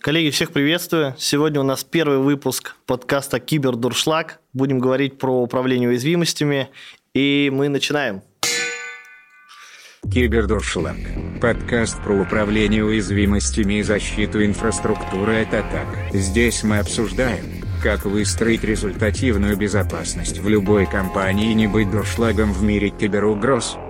Коллеги, всех приветствую. Сегодня у нас первый выпуск подкаста «Кибердуршлаг». Будем говорить про управление уязвимостями. И мы начинаем. Кибердуршлаг. Подкаст про управление уязвимостями и защиту инфраструктуры от атак. Здесь мы обсуждаем, как выстроить результативную безопасность в любой компании и не быть дуршлагом в мире киберугроз –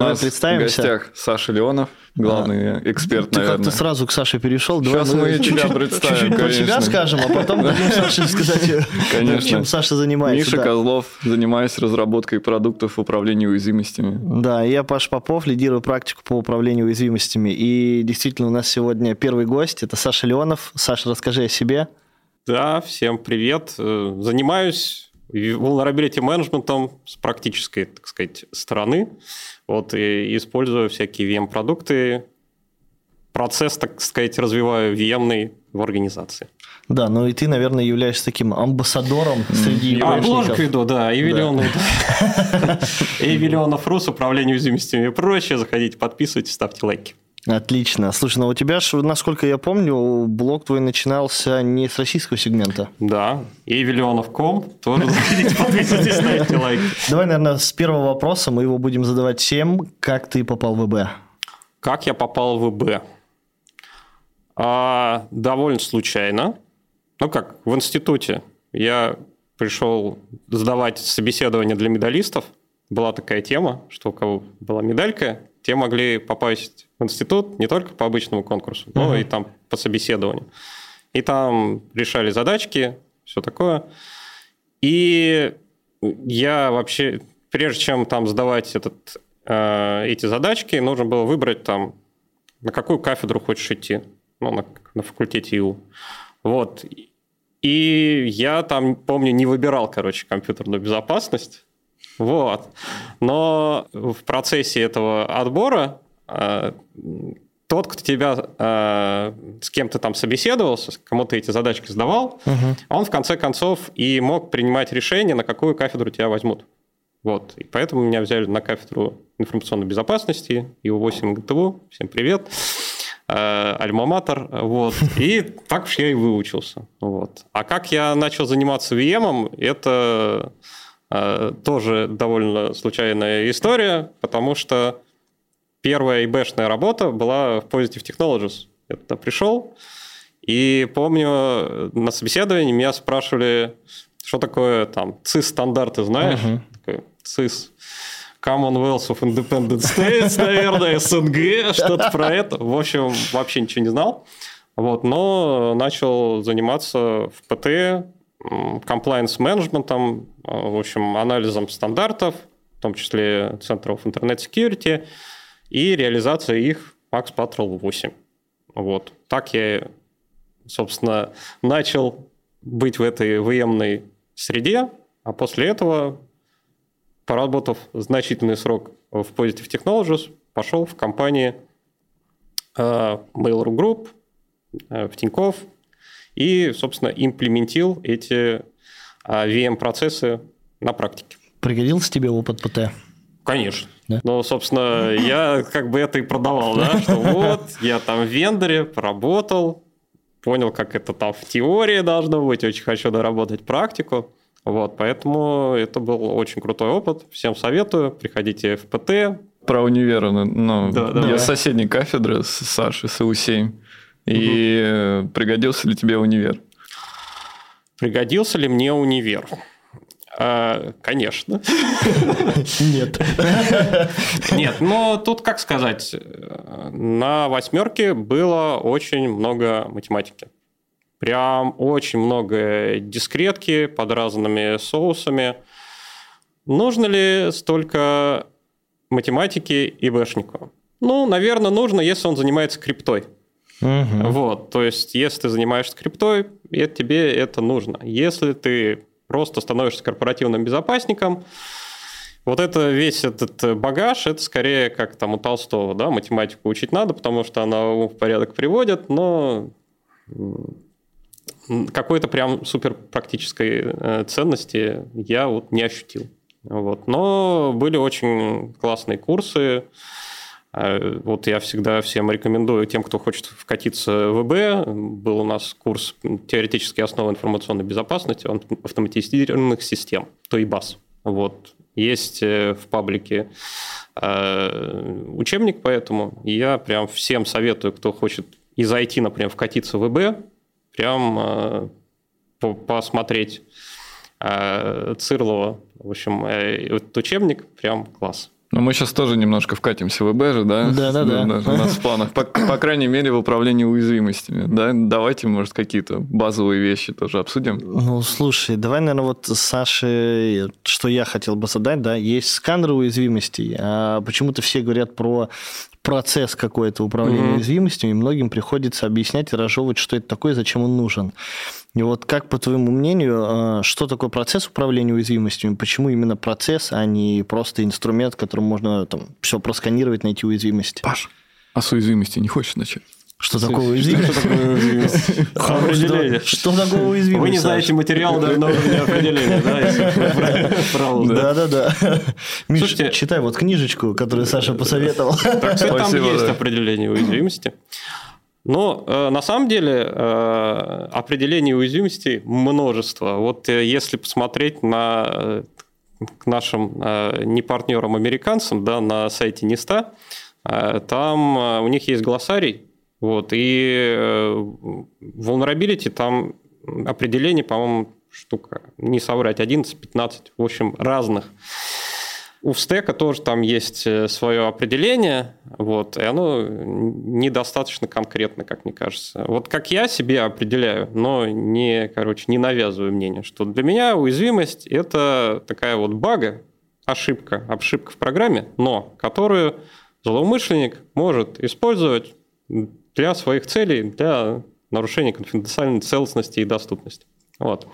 Давай представимся. В гостях Саша Леонов, главный а, эксперт, ты наверное. Ты сразу к Саше перешел. Сейчас мы, мы тебя представим, Чуть-чуть про тебя скажем, а потом дадим Саше сказать, конечно. чем Саша занимается. Миша да. Козлов, занимаюсь разработкой продуктов управления уязвимостями. Да, я Паш Попов, лидирую практику по управлению уязвимостями. И действительно у нас сегодня первый гость, это Саша Леонов. Саша, расскажи о себе. Да, всем привет. Э, занимаюсь vulnerability менеджментом с практической, так сказать, стороны. Вот, и используя всякие VM-продукты, процесс, так сказать, развиваю VM в организации. Да, ну и ты, наверное, являешься таким амбассадором среди А, обложку иду, да, Эвелионов. Эвелионов Рус, управление уязвимостями и прочее. Заходите, подписывайтесь, ставьте лайки. Отлично. Слушай, ну у тебя, насколько я помню, блог твой начинался не с российского сегмента. Да, и Виллионов.ком. Тоже заходите, подписывайтесь, ставьте лайк. Давай, наверное, с первого вопроса мы его будем задавать всем. Как ты попал в ВБ? Как я попал в ВБ? А, довольно случайно. Ну как, в институте я пришел сдавать собеседование для медалистов. Была такая тема, что у кого была медалька, те могли попасть в институт не только по обычному конкурсу, но uh-huh. и там по собеседованию. И там решали задачки, все такое. И я вообще, прежде чем там сдавать этот, э, эти задачки, нужно было выбрать там, на какую кафедру хочешь идти. Ну, на, на факультете ИУ. Вот. И я там, помню, не выбирал, короче, компьютерную безопасность. Вот. Но в процессе этого отбора э, тот, кто тебя э, с кем то там собеседовался, кому ты эти задачки сдавал, угу. он в конце концов и мог принимать решение, на какую кафедру тебя возьмут. Вот. И поэтому меня взяли на кафедру информационной безопасности, ИУ-8 ГТУ. Всем привет. Э, альма-матер. Вот. И так уж я и выучился. Вот. А как я начал заниматься VM, это тоже довольно случайная история, потому что первая ИБшная работа была в Positive Technologies. Я туда пришел, и помню, на собеседовании меня спрашивали, что такое там CIS-стандарты, знаешь? Uh-huh. Такой, CIS. Commonwealth of Independent States, наверное, СНГ, что-то про это. В общем, вообще ничего не знал. Вот, но начал заниматься в ПТ, compliance менеджментом, а, в общем, анализом стандартов, в том числе центров Security, и реализация их Max Patrol 8. Вот. Так я, собственно, начал быть в этой VM среде, а после этого, поработав значительный срок в Positive Technologies, пошел в компании uh, Mail.ru Group, uh, в Тинькофф, и, собственно, имплементил эти а, VM-процессы на практике. Пригодился тебе опыт ПТ? Конечно. Да? Ну, собственно, я как бы это и продавал, да, что вот, я там в вендоре поработал, понял, как это там в теории должно быть, очень хочу доработать практику. Вот, поэтому это был очень крутой опыт. Всем советую, приходите в ПТ. Про универ, ну, да, я с соседней кафедры, с Сашей, с УС7. И угу. пригодился ли тебе универ? Пригодился ли мне универ? А, конечно. Нет. Нет, но тут, как сказать, на восьмерке было очень много математики. Прям очень много дискретки под разными соусами. Нужно ли столько математики и бэшнику? Ну, наверное, нужно, если он занимается криптой. Угу. Вот, то есть, если ты занимаешься криптой, это, тебе это нужно. Если ты просто становишься корпоративным безопасником, вот это весь этот багаж, это скорее как там у Толстого, да, математику учить надо, потому что она в порядок приводит, но какой-то прям супер практической э, ценности я вот не ощутил. Вот. Но были очень классные курсы, вот я всегда всем рекомендую, тем, кто хочет вкатиться в ВБ, был у нас курс «Теоретические основы информационной безопасности автоматизированных систем», то и БАС. Вот. Есть э, в паблике э, учебник поэтому, и я прям всем советую, кто хочет из IT, например, вкатиться в ВБ, прям э, посмотреть Цирлова. В общем, этот учебник прям класс. Ну, мы сейчас тоже немножко вкатимся в ИБ же, да? Да, да, да. У нас в планах. По, по крайней мере, в управлении уязвимостями. Да? Давайте, может, какие-то базовые вещи тоже обсудим. Ну, слушай, давай, наверное, вот Саше, что я хотел бы задать, да, есть сканеры уязвимостей, а почему-то все говорят про процесс какой-то управления mm-hmm. уязвимостями, и многим приходится объяснять и разжевывать, что это такое, зачем он нужен. И вот как, по твоему мнению, а, что такое процесс управления уязвимостями? Почему именно процесс, а не просто инструмент, которым можно там, все просканировать, найти уязвимости? Паш, а с уязвимости не хочешь начать? Что такое уязвимость? Что такое уязвимость? Определение. Что такое уязвимость? Вы не знаете материал даже на уровне определения, да? Да-да-да. Миш, читай вот книжечку, которую Саша посоветовал. Там есть определение уязвимости. Но э, на самом деле э, определений уязвимости множество. Вот э, если посмотреть на э, к нашим э, не партнерам американцам, да, на сайте НИСТа, э, там э, у них есть глоссарий, вот, и э, vulnerability там определение, по-моему, штука, не соврать, 11-15, в общем, разных. У стека тоже там есть э, свое определение, вот, и оно недостаточно конкретно, как мне кажется. Вот как я себе определяю, но не, короче, не навязываю мнение, что для меня уязвимость – это такая вот бага, ошибка, ошибка в программе, но которую злоумышленник может использовать для своих целей, для нарушения конфиденциальной целостности и доступности. Вот.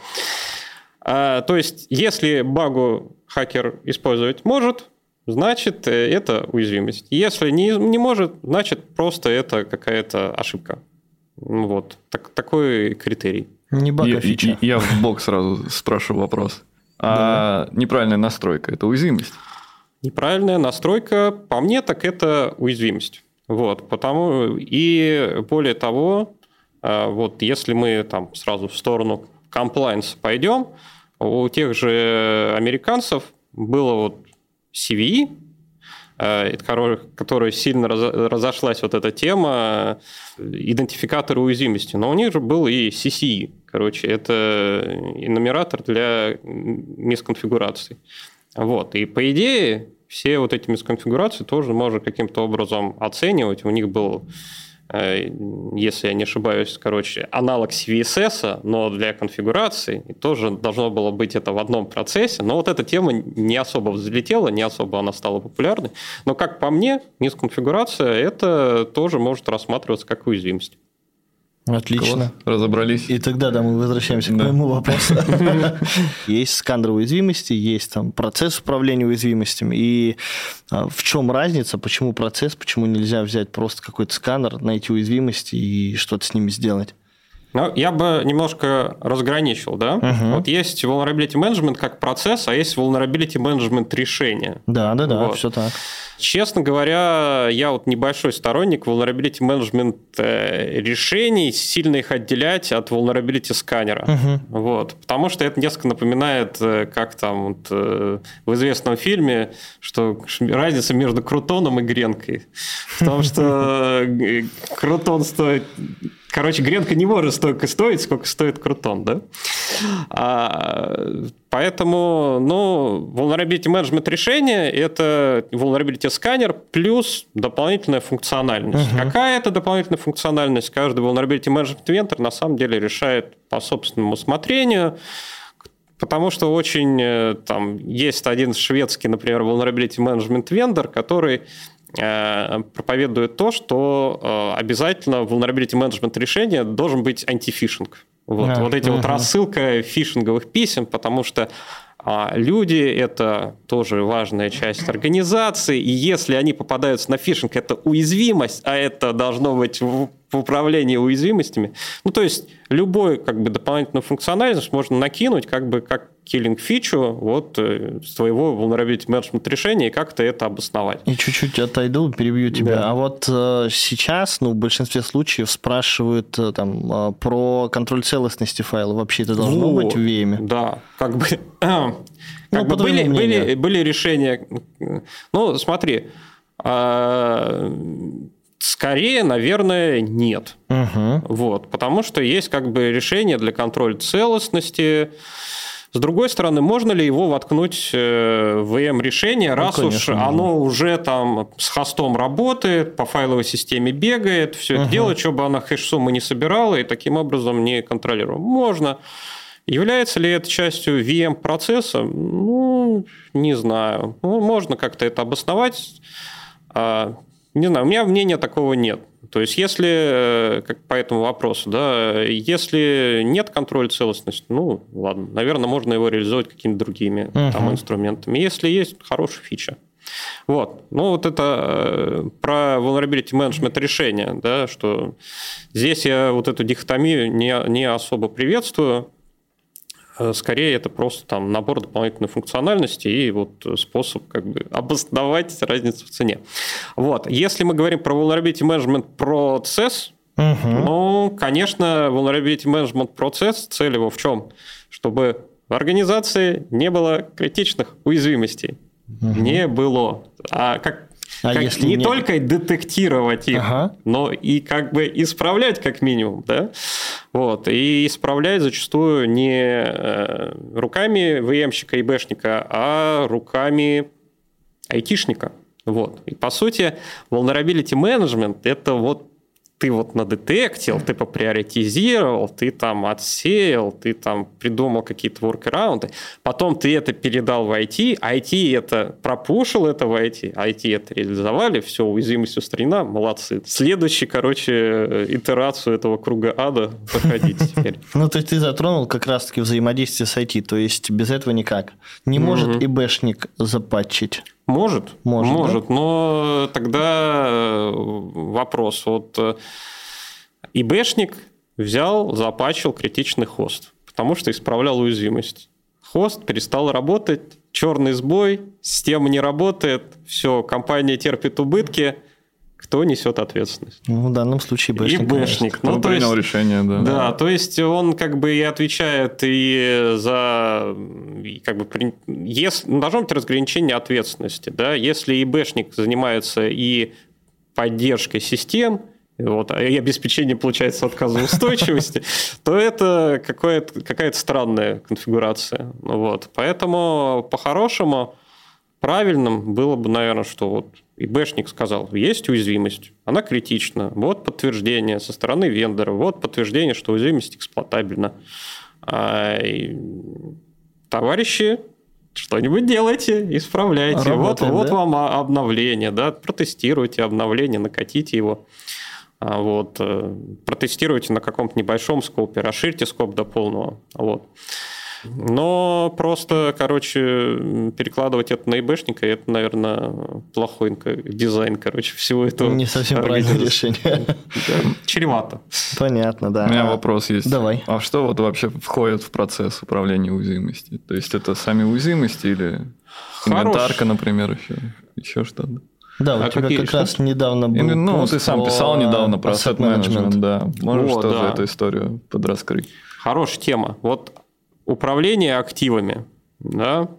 А, то есть, если багу хакер использовать может, значит, э, это уязвимость. Если не, не может, значит, просто это какая-то ошибка. Вот. Так, такой критерий. Не баг, а фича. Я, я в бок сразу спрашиваю вопрос. А да. неправильная настройка – это уязвимость? Неправильная настройка, по мне, так это уязвимость. Вот, потому и более того, а, вот если мы там сразу в сторону комплайенса пойдем, у тех же американцев было вот CVE, э, которая сильно разошлась вот эта тема идентификатора уязвимости, но у них же был и CCE, короче, это нумератор для мисконфигураций. Вот, и по идее все вот эти мисконфигурации тоже можно каким-то образом оценивать. У них был Э, если я не ошибаюсь, короче, аналог CVSS, но для конфигурации, и тоже должно было быть это в одном процессе, но вот эта тема не особо взлетела, не особо она стала популярной, но как по мне, мисконфигурация это тоже может рассматриваться как уязвимость. Отлично. Класс. Разобрались. И тогда, да, мы возвращаемся да. к моему вопросу. Есть сканер уязвимости, есть там процесс управления уязвимостями. И а, в чем разница, почему процесс, почему нельзя взять просто какой-то сканер, найти уязвимости и что-то с ними сделать? Ну, я бы немножко разграничил, да? Угу. Вот есть vulnerability management как процесс, а есть vulnerability management решения. Да, да, да, вот. все так. Честно говоря, я вот небольшой сторонник vulnerability management э, решений, сильно их отделять от vulnerability сканера. Угу. Вот. Потому что это несколько напоминает, э, как там вот, э, в известном фильме, что разница между крутоном и гренкой. В том, что крутон стоит Короче, гренка не может столько стоить, сколько стоит крутон, да? А, поэтому, ну, vulnerability management решение – это vulnerability сканер плюс дополнительная функциональность. Угу. Какая это дополнительная функциональность? Каждый vulnerability management vendor на самом деле решает по собственному усмотрению, Потому что очень э, там есть один шведский, например, vulnerability management vendor, который проповедует то, что э, обязательно vulnerability management решения должен быть антифишинг. Вот, yeah. вот эти вот рассылка фишинговых писем, потому что а люди – это тоже важная часть организации, и если они попадаются на фишинг, это уязвимость, а это должно быть в, управлении уязвимостями. Ну, то есть, любой как бы дополнительную функциональность можно накинуть как бы как killing фичу вот э, своего vulnerability management решения и как-то это обосновать. И чуть-чуть отойду, перебью тебя. Да. А вот э, сейчас, ну, в большинстве случаев спрашивают э, там э, про контроль целостности файла. Вообще это должно вот, быть в VM? Да, как бы... Как ну, бы были, были, были решения... Ну, смотри, а, скорее, наверное, нет. Угу. Вот, потому что есть как бы решение для контроля целостности, с другой стороны, можно ли его воткнуть э, в VM-решение, ну, раз конечно, уж оно уже там с хостом работает, по файловой системе бегает, все uh это дело, чтобы оно хэш-суммы не собирало и таким образом не контролировало? Можно. Является ли это частью VM-процесса? Ну, не знаю. Ну, можно как-то это обосновать. Не знаю, у меня мнения такого нет. То есть, если, э, как по этому вопросу, да, если нет контроля целостности, ну, ладно, наверное, можно его реализовать какими-то другими uh-huh. там, инструментами. Если есть, хорошая фича. Вот. Ну, вот это э, про vulnerability management решение, да, что здесь я вот эту дихотомию не, не особо приветствую. Э, скорее, это просто там набор дополнительной функциональности и вот способ как бы обосновать разницу в цене. Вот. Если мы говорим про vulnerability management процесс, угу. ну, конечно, vulnerability management процесс, цель его в чем? Чтобы в организации не было критичных уязвимостей. Угу. Не было. А как а как если не нет? только детектировать их, ага. но и как бы исправлять как минимум, да? Вот. И исправлять зачастую не э, руками ВМщика и Бэшника, а руками айтишника. Вот. И по сути, vulnerability management – это вот ты вот надетектил, ты поприоритизировал, ты там отсеял, ты там придумал какие-то воркараунды, потом ты это передал в IT, IT это пропушил это в IT, IT это реализовали, все, уязвимость устранена, молодцы. Следующий, короче, итерацию этого круга ада проходите теперь. Ну, то есть ты затронул как раз-таки взаимодействие с IT, то есть без этого никак. Не может ИБшник запатчить. Может, может, может да? но тогда э, вопрос. Вот э, ИБшник взял, запатчил критичный хост, потому что исправлял уязвимость. Хост перестал работать, черный сбой, система не работает, все, компания терпит убытки, кто несет ответственность? Ну, в данном случае ИБшник. ИБшник. Ну, то принял есть, решение, да. Да, то есть он как бы и отвечает и за... И как бы, если, ну, должно быть разграничение ответственности. Да? Если и бэшник занимается и поддержкой систем, вот, а и обеспечение, получается, отказоустойчивости, то это какая-то странная конфигурация. Вот. Поэтому, по-хорошему, правильным было бы, наверное, что вот и бэшник сказал, есть уязвимость, она критична, вот подтверждение со стороны вендора, вот подтверждение, что уязвимость эксплуатабельна. А, товарищи, что-нибудь делайте, исправляйте. Работаем, вот, да? вот вам обновление, да, протестируйте обновление, накатите его. А, вот, э, протестируйте на каком-то небольшом скопе, расширьте скоп до полного. Вот. Но просто, короче, перекладывать это на ИБшника, это, наверное, плохой дизайн, короче, всего этого. Не совсем правильное решение. Чревато. Понятно, да. У меня вопрос есть. Давай. А что вот вообще входит в процесс управления уязвимостью? То есть это сами уязвимости или инвентарка, например, еще, еще что-то? Да, у а тебя как раз недавно был Ну, ты сам писал недавно про asset management, да. Можешь вот, тоже да. эту историю подраскрыть? Хорошая тема. Вот управление активами, да,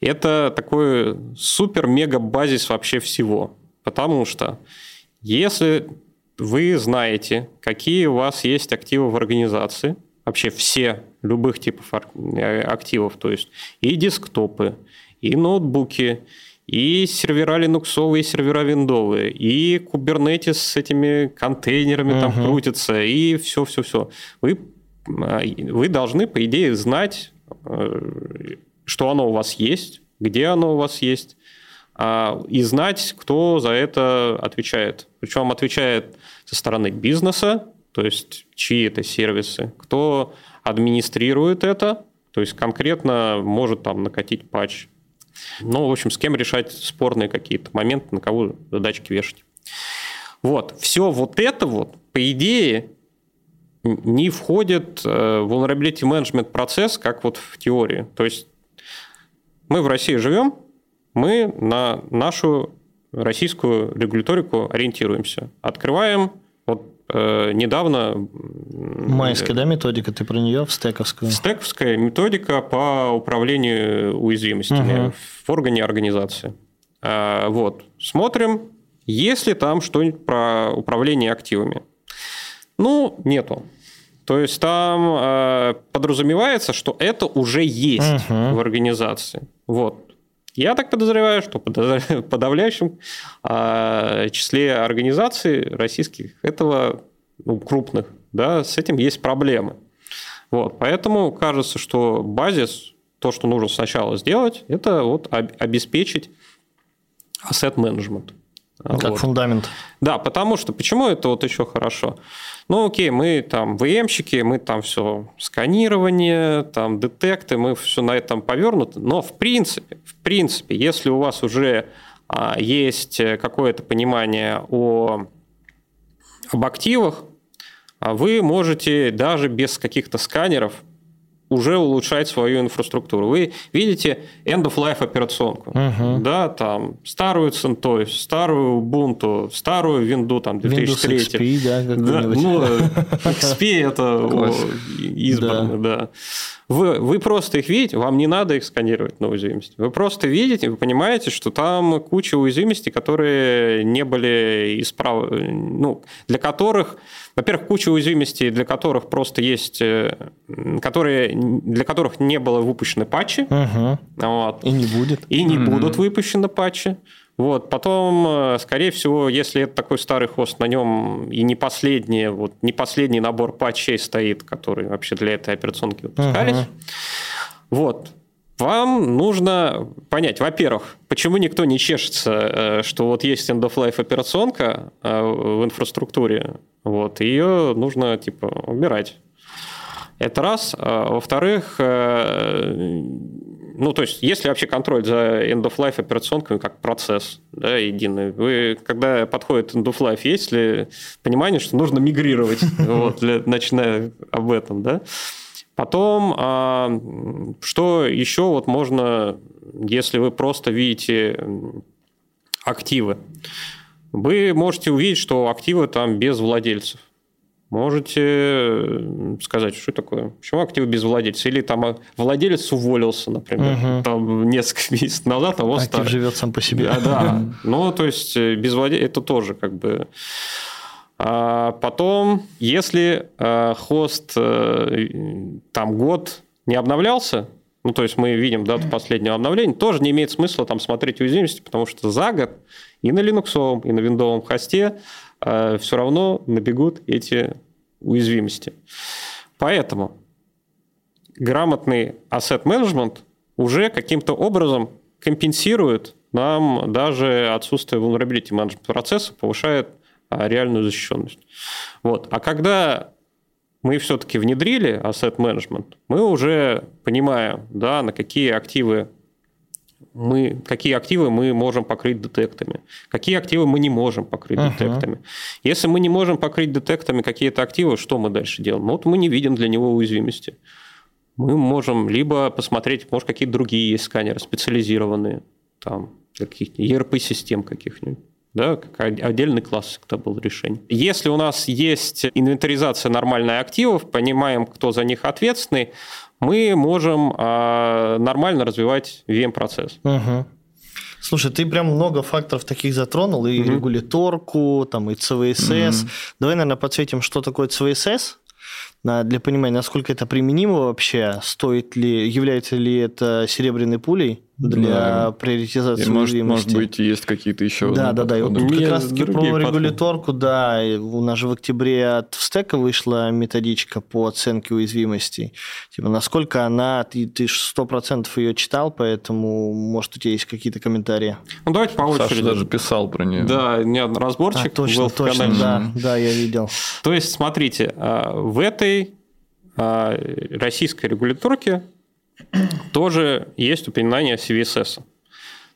это такой супер-мега-базис вообще всего. Потому что если вы знаете, какие у вас есть активы в организации, вообще все, любых типов э, активов, то есть и десктопы, и ноутбуки, и сервера линуксовые, и сервера виндовые, и Kubernetes с этими контейнерами uh-huh. там крутится, и все-все-все. Вы вы должны, по идее, знать, э, что оно у вас есть, где оно у вас есть, а, и знать, кто за это отвечает. Причем отвечает со стороны бизнеса, то есть чьи это сервисы, кто администрирует это, то есть конкретно может там накатить патч. Ну, в общем, с кем решать спорные какие-то моменты, на кого задачки вешать. Вот, все вот это вот, по идее, не входит э, vulnerability management процесс, как вот в теории. То есть мы в России живем, мы на нашу российскую регуляторику ориентируемся. Открываем вот э, недавно... Майская, да, методика? Ты про нее в стековскую? Стековская методика по управлению уязвимостями угу. в органе организации. А, вот. Смотрим, есть ли там что-нибудь про управление активами. Ну, нету. То есть там э, подразумевается, что это уже есть uh-huh. в организации. Вот. Я так подозреваю, что в подавляющем э, числе организаций российских этого ну, крупных, да, с этим есть проблемы. Вот, поэтому кажется, что базис, то, что нужно сначала сделать, это вот обеспечить asset management. Как вот. фундамент. Да, потому что почему это вот еще хорошо? Ну, окей, мы там ВМщики, мы там все сканирование, там детекты, мы все на этом повернуты, но в принципе, в принципе, если у вас уже а, есть какое-то понимание о, об активах, а вы можете даже без каких-то сканеров уже улучшать свою инфраструктуру. Вы видите end-of-life операционку. Uh-huh. Да, там старую CentOS, старую Ubuntu, старую Windows там, 2003. Windows XP, да, да ну, XP это избранно, да. Вы, вы просто их видите, вам не надо их сканировать на уязвимости. Вы просто видите, вы понимаете, что там куча уязвимостей, которые не были исправ... ну, для которых, во-первых, куча уязвимостей, для которых просто есть, э, которые, для которых не было выпущены патчи. Угу. Вот. И не будет. И не угу. будут выпущены патчи. Вот. Потом, э, скорее всего, если это такой старый хост, на нем и не последний, вот, не последний набор патчей стоит, который вообще для этой операционки выпускались. Uh-huh. Вот. Вам нужно понять, во-первых, почему никто не чешется, э, что вот есть end-of-life операционка э, в инфраструктуре, вот, ее нужно, типа, убирать. Это раз. А, во-вторых, ну, то есть, если вообще контроль за end-of-life операционками как процесс да, единый, вы, когда подходит end-of-life, есть ли понимание, что нужно мигрировать, вот, для, начиная об этом, да? Потом, а, что еще вот можно, если вы просто видите активы, вы можете увидеть, что активы там без владельцев можете э, сказать, что такое, почему активы без владельца, или там а, владелец уволился, например, угу. там несколько месяцев назад, а вот Актив старый. живет сам по себе. Да, да. Ну, то есть э, без владельца это тоже как бы... А потом, если э, хост э, там год не обновлялся, ну, то есть мы видим дату последнего обновления, тоже не имеет смысла там смотреть уязвимости, потому что за год и на Linux, и на виндовом хосте э, все равно набегут эти уязвимости. Поэтому грамотный management уже каким-то образом компенсирует нам даже отсутствие vulnerability management процесса, повышает а, реальную защищенность. Вот. А когда мы все-таки внедрили management, мы уже понимаем, да, на какие активы мы, какие активы мы можем покрыть детектами, какие активы мы не можем покрыть uh-huh. детектами. Если мы не можем покрыть детектами какие-то активы, что мы дальше делаем? Ну, вот мы не видим для него уязвимости. Мы можем либо посмотреть, может, какие-то другие есть сканеры специализированные, там, каких-то ERP-систем каких-нибудь да, как отдельный класс это был решение. Если у нас есть инвентаризация нормальная активов, понимаем, кто за них ответственный, мы можем а, нормально развивать VM-процесс. Угу. Слушай, ты прям много факторов таких затронул, и угу. регуляторку, там, и CVSS. Угу. Давай, наверное, подсветим, что такое CVSS для понимания, насколько это применимо вообще, стоит ли, является ли это серебряной пулей, для да. приоритизации и может, может быть, есть какие-то еще Да, да, да. И вот как раз-таки про подходы. регуляторку, да, у нас же в октябре от стека вышла методичка по оценке уязвимостей. Типа, насколько она, ты, ты сто процентов ее читал, поэтому, может, у тебя есть какие-то комментарии? Ну, давайте по очереди. Саша даже писал про нее. Да, не разборчик а, точно, был точно, да, да, я видел. То есть, смотрите, а, в этой а, российской регуляторке тоже есть упоминание CVSS.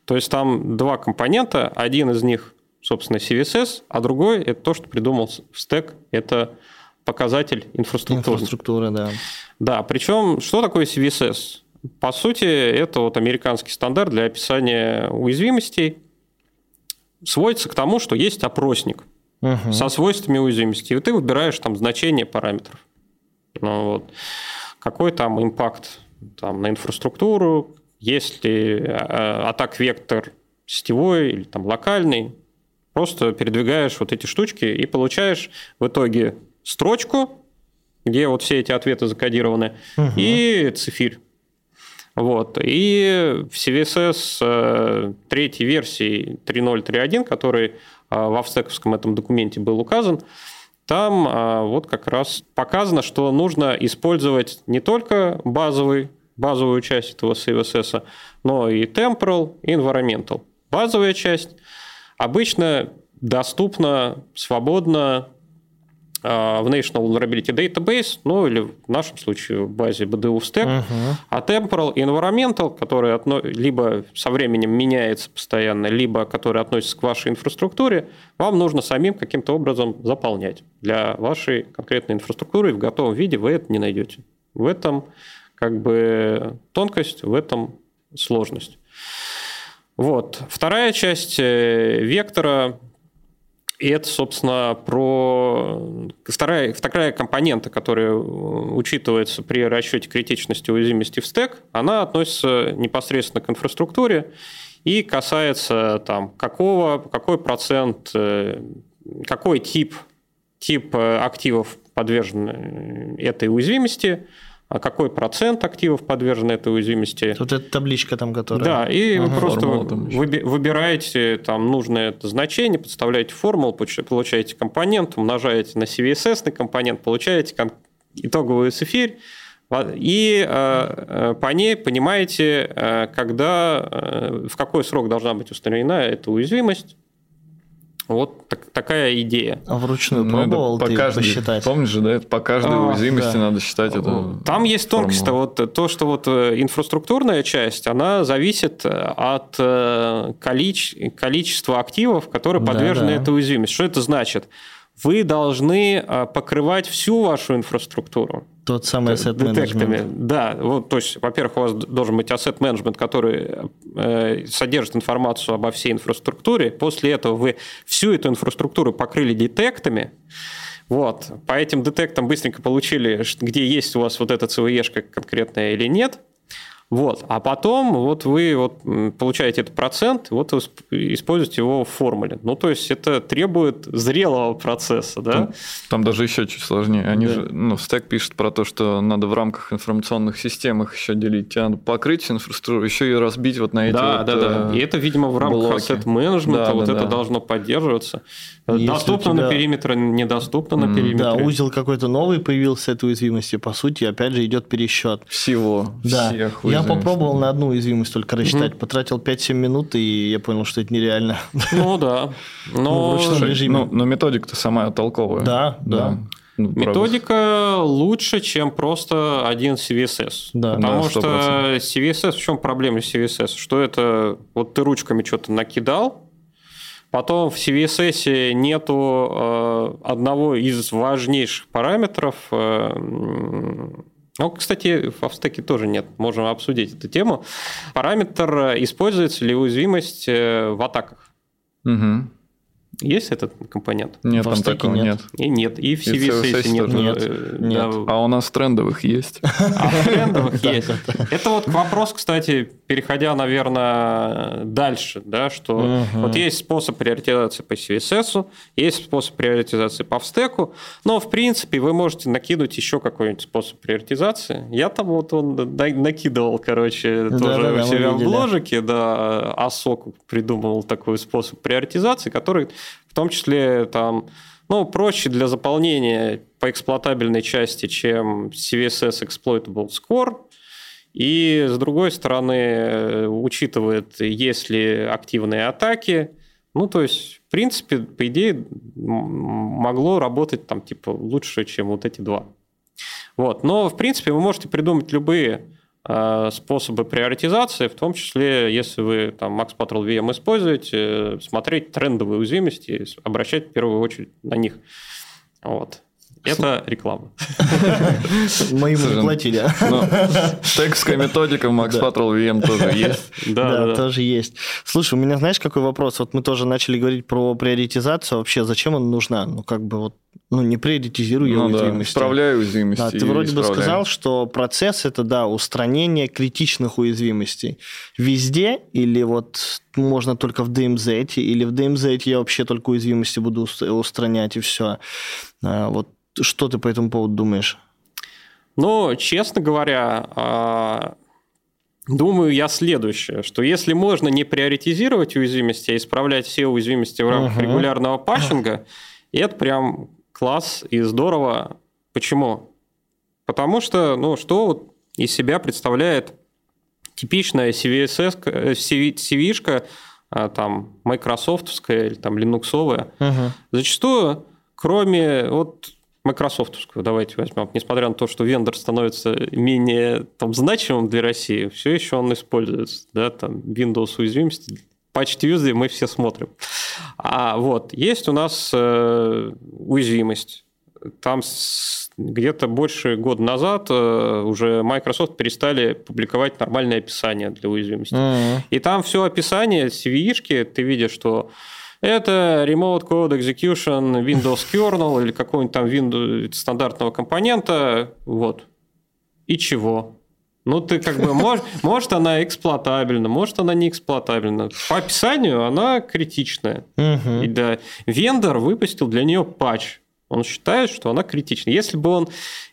То есть там два компонента, один из них, собственно, CVSS, а другой – это то, что придумал стек, это показатель инфраструктуры. Инфраструктура, да. Да, причем что такое CVSS? По сути, это вот американский стандарт для описания уязвимостей. Сводится к тому, что есть опросник угу. со свойствами уязвимости, и ты выбираешь там значение параметров. Ну, вот. Какой там импакт там, на инфраструктуру, есть ли э, атак-вектор сетевой или там локальный, просто передвигаешь вот эти штучки и получаешь в итоге строчку, где вот все эти ответы закодированы, угу. и цифирь. Вот. И в CVSS э, третьей версии 3.0.3.1, который э, в австековском этом документе был указан, там э, вот как раз показано, что нужно использовать не только базовый, базовую часть этого CVSS, но и temporal, и environmental. Базовая часть обычно доступна свободно а, в National Vulnerability Database, ну или в нашем случае в базе BDU Stack, uh-huh. а Temporal и Environmental, который отно... либо со временем меняется постоянно, либо который относится к вашей инфраструктуре, вам нужно самим каким-то образом заполнять. Для вашей конкретной инфраструктуры в готовом виде вы это не найдете. В этом как бы тонкость, в этом сложность. Вот. Вторая часть э, вектора и это, собственно, про вторая, вторая компонента, которая учитывается при расчете критичности уязвимости в стек, она относится непосредственно к инфраструктуре и касается там, какого, какой процент, э, какой тип, тип э, активов подвержен этой уязвимости – а какой процент активов подвержен этой уязвимости. Вот эта табличка там, которая... Да, и ага. вы просто выби- выбираете там нужное значение, подставляете формулу, получаете компонент, умножаете на CVSS компонент, получаете кон- итоговую цифирь, и э, по ней понимаете, когда, э, в какой срок должна быть устранена эта уязвимость, вот так, такая идея. А вручную ну, пробовал по ты каждой, посчитать? Помнишь же, да, это по каждой а, уязвимости да. надо считать это. Там есть тонкость, вот то, что вот э, инфраструктурная часть, она зависит от э, количе, количества активов, которые подвержены да, этой уязвимости. Что это значит? Вы должны э, покрывать всю вашу инфраструктуру. Тот самый asset management. Да, вот, то есть, во-первых, у вас должен быть asset management, который э, содержит информацию обо всей инфраструктуре. После этого вы всю эту инфраструктуру покрыли детектами. Вот. По этим детектам быстренько получили, где есть у вас вот эта CVE конкретная или нет. Вот. А потом вот вы вот получаете этот процент, вот используете его в формуле. Ну, то есть это требует зрелого процесса, да? Там, там даже еще чуть сложнее. Они да. же, ну, стек пишет про то, что надо в рамках информационных систем их еще делить. Надо покрыть инфраструктуру, еще и разбить вот на эти Да, вот, да, да. Э, и это, видимо, в рамках management да, вот да, это да. должно поддерживаться. Если доступно тебя... на периметр, недоступно mm, на периметре. Да, узел какой-то новый появился этой уязвимости. По сути, опять же, идет пересчет. Всего. Да. Всех Я попробовал на одну уязвимость только рассчитать. Угу. Потратил 5-7 минут, и я понял, что это нереально. Ну да. Но, ну, режиме. Ну, но методика-то самая толковая. Да, да. да. Ну, Методика лучше, чем просто один CVSS. Да, потому да, что CVSS, в чем проблема CVSS? Что это вот ты ручками что-то накидал, Потом в CVSS нету э, одного из важнейших параметров э, ну, кстати, в Австеке тоже нет. Можем обсудить эту тему. Параметр, используется ли уязвимость э, в атаках. Угу. Есть этот компонент? Нет, там такого нет. нет. И нет, и в CVSS нет. Нет, э, нет. Да. А у нас трендовых есть. А в трендовых есть. Это вот вопрос, кстати, переходя, наверное, дальше, да, что вот есть способ приоритизации по CVSS, есть способ приоритизации по встеку, но, в принципе, вы можете накинуть еще какой-нибудь способ приоритизации. Я там вот он накидывал, короче, тоже у себя в бложике, да, ASOC придумал такой способ приоритизации, который в том числе там, ну, проще для заполнения по эксплуатабельной части, чем CVSS Exploitable Score. И, с другой стороны, учитывает, есть ли активные атаки. Ну, то есть, в принципе, по идее, могло работать там, типа, лучше, чем вот эти два. Вот. Но, в принципе, вы можете придумать любые Э, способы приоритизации, в том числе, если вы там Max Patrol VM используете, смотреть трендовые уязвимости, обращать в первую очередь на них. Вот. Это реклама. Мы ему не платили. Ну, Текстская методика Max Patrol VM тоже есть. Да, тоже есть. Слушай, у меня знаешь, какой вопрос? Вот мы тоже начали говорить про приоритизацию. Вообще, зачем она нужна? Ну, как бы вот ну, не приоритизируй ну, уязвимости. Да, исправляй уязвимости. Да, ты вроде бы сказал, что процесс это, да, устранение критичных уязвимостей. Везде или вот можно только в DMZ, или в DMZ я вообще только уязвимости буду устранять и все. А, вот что ты по этому поводу думаешь? Ну, честно говоря, а, думаю я следующее, что если можно не приоритизировать уязвимости, а исправлять все уязвимости в рамках uh-huh. регулярного патчинга, это прям класс и здорово. Почему? Потому что, ну, что из себя представляет типичная CVSS, CV-шка, а, там, майкрософтовская или там линуксовая. Uh-huh. Зачастую, кроме вот Microsoftовскую давайте возьмем, несмотря на то, что вендор становится менее там, значимым для России, все еще он используется, да, там Windows уязвимости, Patch Tuesday мы все смотрим. А вот, есть у нас э, уязвимость. Там где-то больше года назад э, уже Microsoft перестали публиковать нормальное описание для уязвимости. Mm-hmm. И там все описание, CVE-шки, ты видишь, что это Remote Code Execution Windows Kernel или какого-нибудь там Windows стандартного компонента. Вот. И чего? Ну, ты как бы, может, может она эксплуатабельна, может она не эксплуатабельна. По описанию она критичная. Угу. И да, вендор выпустил для нее патч. Он считает, что она критична. Если бы он,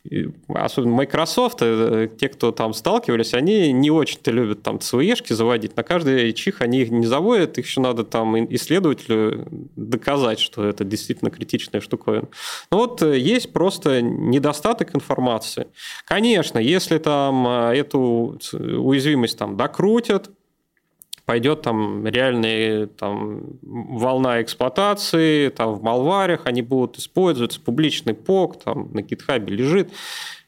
э, особенно Microsoft, э, те, кто там сталкивались, они не очень-то любят там ЦВЕшки заводить. На каждый чих они их не заводят, их еще надо там исследователю доказать, что это действительно критичная штуковина. Ну вот э, есть просто недостаток информации. Конечно, если там эту уязвимость там докрутят, пойдет там реальная там, волна эксплуатации, там в малварях они будут использоваться, публичный ПОК там на гитхабе лежит.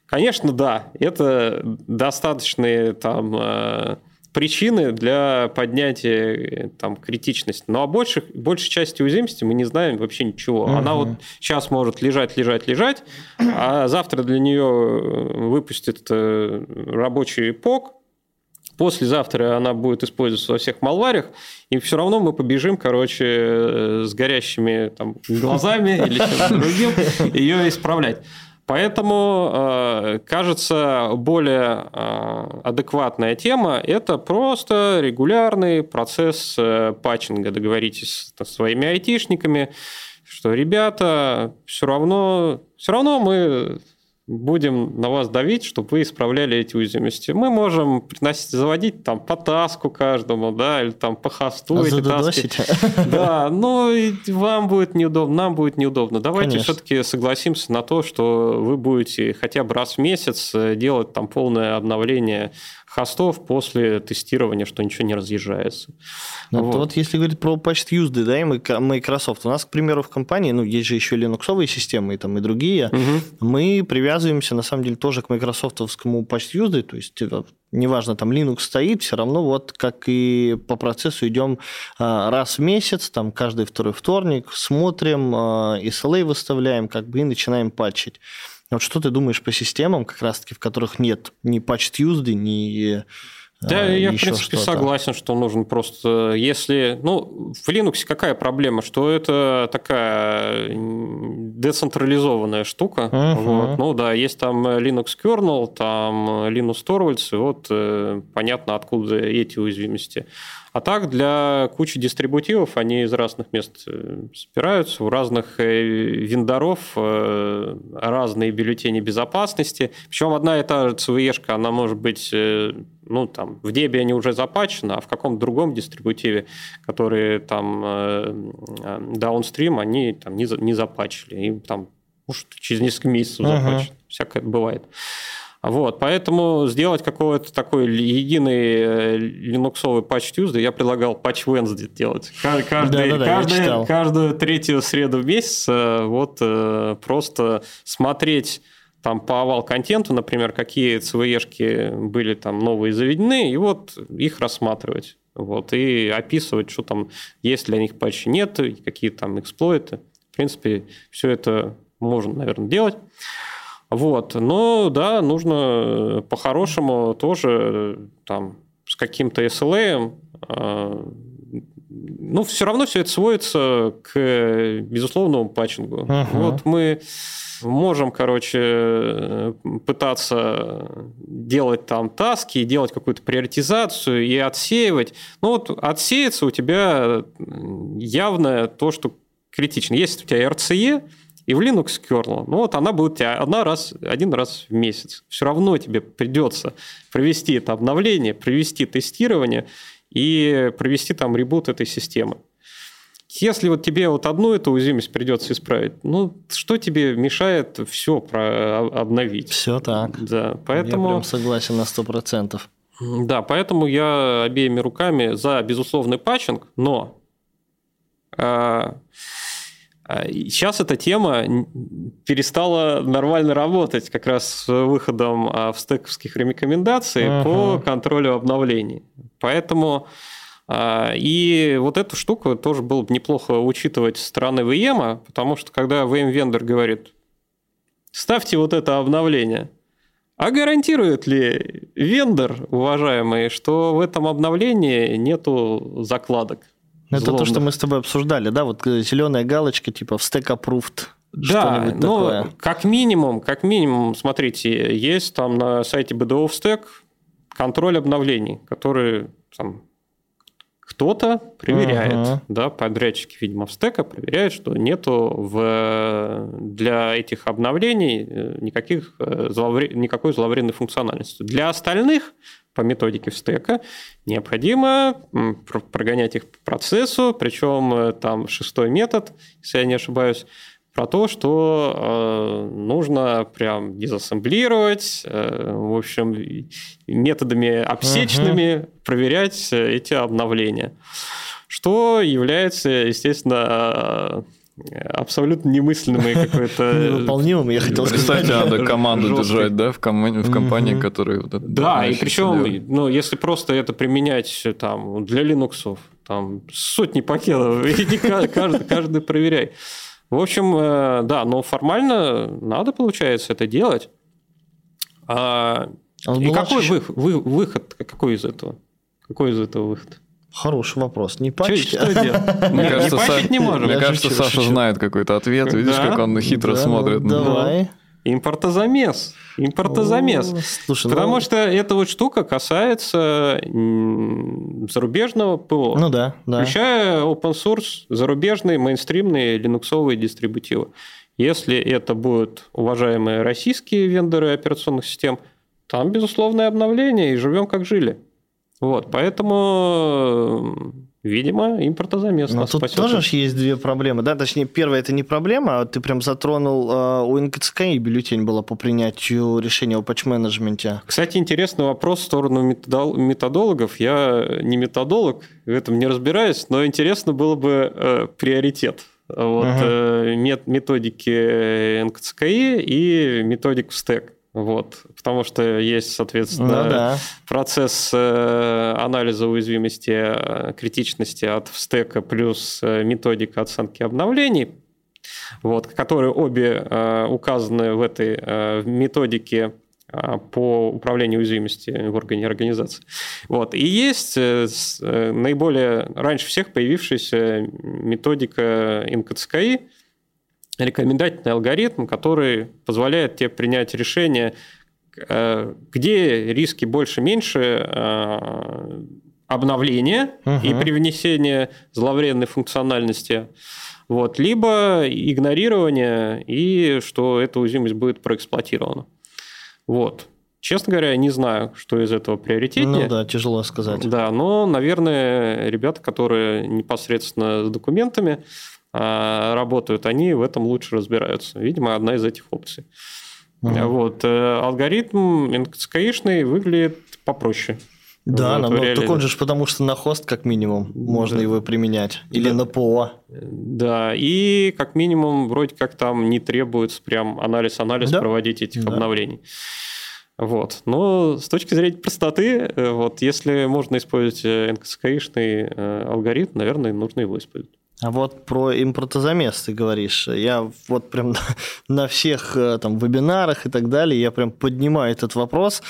Конечно, да, это достаточные там э, причины для поднятия там, критичности. Но о большей, большей части уязвимости мы не знаем вообще ничего. Угу. Она вот сейчас может лежать, лежать, лежать, а завтра для нее выпустят э, рабочий ПОК, послезавтра она будет использоваться во всех малварях, и все равно мы побежим, короче, э, с горящими там, глазами или чем-то другим ее исправлять. Поэтому, э, кажется, более э, адекватная тема – это просто регулярный процесс патчинга. Договоритесь со своими айтишниками, что, ребята, все равно, все равно мы будем на вас давить, чтобы вы исправляли эти уязвимости. Мы можем приносить, заводить там по таску каждому, да, или там по хосту а эти таски. Да, но вам будет неудобно, нам будет неудобно. Давайте все-таки согласимся на то, что вы будете хотя бы раз в месяц э, делать там полное обновление хостов после тестирования, что ничего не разъезжается. Ну, вот. вот если говорить про почт юзды, да, и Microsoft, у нас, к примеру, в компании, ну, есть же еще линуксовые системы и там и другие, угу. мы привязываемся, на самом деле, тоже к майкрософтовскому почт юзды, то есть типа, неважно, там Linux стоит, все равно вот как и по процессу идем а, раз в месяц, там каждый второй вторник, смотрим, а, SLA выставляем, как бы и начинаем патчить. Вот что ты думаешь по системам, как раз-таки, в которых нет ни patch Tuesday, ни да, а, я, в принципе, согласен, что нужен просто... Если... Ну, в Linux какая проблема? Что это такая децентрализованная штука. Uh-huh. Вот. Ну да, есть там Linux kernel, там Linux Torvalds, и вот э, понятно, откуда эти уязвимости. А так, для кучи дистрибутивов они из разных мест э, собираются, у разных э, вендоров э, разные бюллетени безопасности. Причем одна и та же CVE, она может быть, ну, там, в Debian уже запачена, а в каком-то другом дистрибутиве, который там downstream, они там не, не запачили. И там, может, через несколько месяцев uh-huh. запачено. Всякое бывает. Вот, поэтому сделать какой-то такой единый э, линуксовый патч Tuesday я предлагал патч Wednesday делать. Каждый, да, да, каждый, каждую третью среду в месяц э, вот э, просто смотреть там по овал контенту, например, какие CVE-шки были там новые заведены, и вот их рассматривать. Вот, и описывать, что там есть для них патчи, нет, какие там эксплойты. В принципе, все это можно, наверное, делать. Вот. Но да, нужно по-хорошему тоже там с каким-то SLA ну, все равно все это сводится к безусловному патчингу. Uh-huh. Вот мы можем, короче, пытаться делать там таски, делать какую-то приоритизацию и отсеивать. Ну вот отсеяться у тебя явно то, что критично. Если у тебя RCE, и в Linux kernel, ну вот она будет у тебя одна раз, один раз в месяц. Все равно тебе придется провести это обновление, провести тестирование и провести там ребут этой системы. Если вот тебе вот одну эту уязвимость придется исправить, ну что тебе мешает все про обновить? Все так. Да, поэтому... Я прям согласен на сто процентов. Да, поэтому я обеими руками за безусловный патчинг, но э, сейчас эта тема перестала нормально работать как раз с выходом в стековских рекомендаций uh-huh. по контролю обновлений. Поэтому а, и вот эту штуку тоже было бы неплохо учитывать со стороны VM, потому что когда VM-вендор говорит, ставьте вот это обновление, а гарантирует ли вендор, уважаемый, что в этом обновлении нету закладок? Ну, это то, что мы с тобой обсуждали, да? Вот э, зеленая галочка типа в stack approved. Да, ну, как минимум, как минимум, смотрите, есть там на сайте BDO в Stack контроль обновлений, который там, кто-то проверяет, uh-huh. да, подрядчики, видимо, в стека проверяют, что нету в, для этих обновлений э, никаких э, зловре, никакой зловредной функциональности. Для остальных по методике стека необходимо прогонять их по процессу, причем э, там шестой метод, если я не ошибаюсь, про то, что э, нужно прям дезассемблировать, э, в общем, методами обсечными uh-huh. проверять эти обновления. Что является, естественно, абсолютно немысленным и какой-то... Невыполнимым, я хотел сказать. Кстати, надо команду держать, да, в компании, которая... Да, и причем, ну, если просто это применять там для Linux, там сотни пакетов, и каждый, каждый проверяй. В общем, э, да, но формально надо, получается, это делать. А, а и какой вы, вы, выход, какой из этого? Какой из этого выход? Хороший вопрос. Не пачить? Что, что делать? Мне кажется, не пачить не можем. Мне кажется, Саша знает какой-то ответ. Видишь, как он хитро смотрит. Давай. Импортозамес. Импортозамес. О, слушай, Потому ну... что эта вот штука касается зарубежного ПО. Ну да, да. Включая open source, зарубежные, мейнстримные линуксовые дистрибутивы. Если это будут уважаемые российские вендоры операционных систем, там безусловное обновление, и живем как жили. Вот, поэтому Видимо, импортозамес Но нас тут спасет. тоже есть две проблемы, да? Точнее, первая это не проблема, а ты прям затронул, э, у НКЦК и бюллетень была по принятию решения о патч-менеджменте. Кстати, интересный вопрос в сторону методологов. Я не методолог, в этом не разбираюсь, но интересно было бы э, приоритет вот, uh-huh. э, методики НКЦКИ и методик в стек. Вот, потому что есть, соответственно, ну, да. процесс э, анализа уязвимости, э, критичности от стека плюс э, методика оценки обновлений, вот, которые обе указаны в этой методике по управлению уязвимостью в органе организации. Вот. И есть наиболее раньше всех появившаяся методика НКЦКИ, рекомендательный алгоритм, который позволяет тебе принять решение, э, где риски больше-меньше э, обновления угу. и привнесения зловредной функциональности, вот, либо игнорирование и что эта уязвимость будет проэксплуатирована. Вот. Честно говоря, не знаю, что из этого приоритетнее. Ну да, тяжело сказать. Да, но, наверное, ребята, которые непосредственно с документами, работают, они в этом лучше разбираются. Видимо, одна из этих опций. Ага. Вот. Э, алгоритм NKCI выглядит попроще. Да, вот, но так он же потому что на хост как минимум можно да. его применять. Или да. на ПО. Да, и как минимум вроде как там не требуется прям анализ-анализ да. проводить этих да. обновлений. Вот. Но с точки зрения простоты, э, вот, если можно использовать NKCI алгоритм, наверное, нужно его использовать. А вот про импортозамес ты говоришь. Я вот прям на, на всех э, там вебинарах и так далее, я прям поднимаю этот вопрос.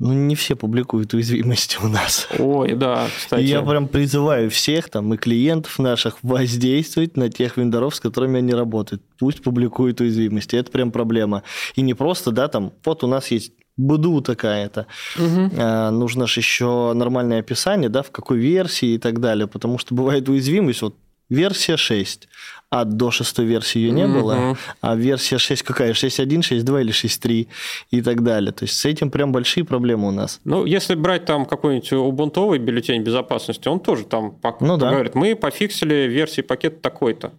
Ну, не все публикуют уязвимости у нас. Ой, да, кстати. И я прям призываю всех там и клиентов наших воздействовать на тех вендоров, с которыми они работают. Пусть публикуют уязвимости. Это прям проблема. И не просто, да, там, вот у нас есть БДУ такая-то. Угу. А, нужно же еще нормальное описание, да, в какой версии и так далее, потому что бывает уязвимость, вот версия 6, а до шестой версии ее не mm-hmm. было, а версия 6 какая? 6.1, 6.2 или 6.3 и так далее. То есть с этим прям большие проблемы у нас. Ну, если брать там какой-нибудь убунтовый бюллетень безопасности, он тоже там ну, да. говорит, мы пофиксили версии пакета такой-то.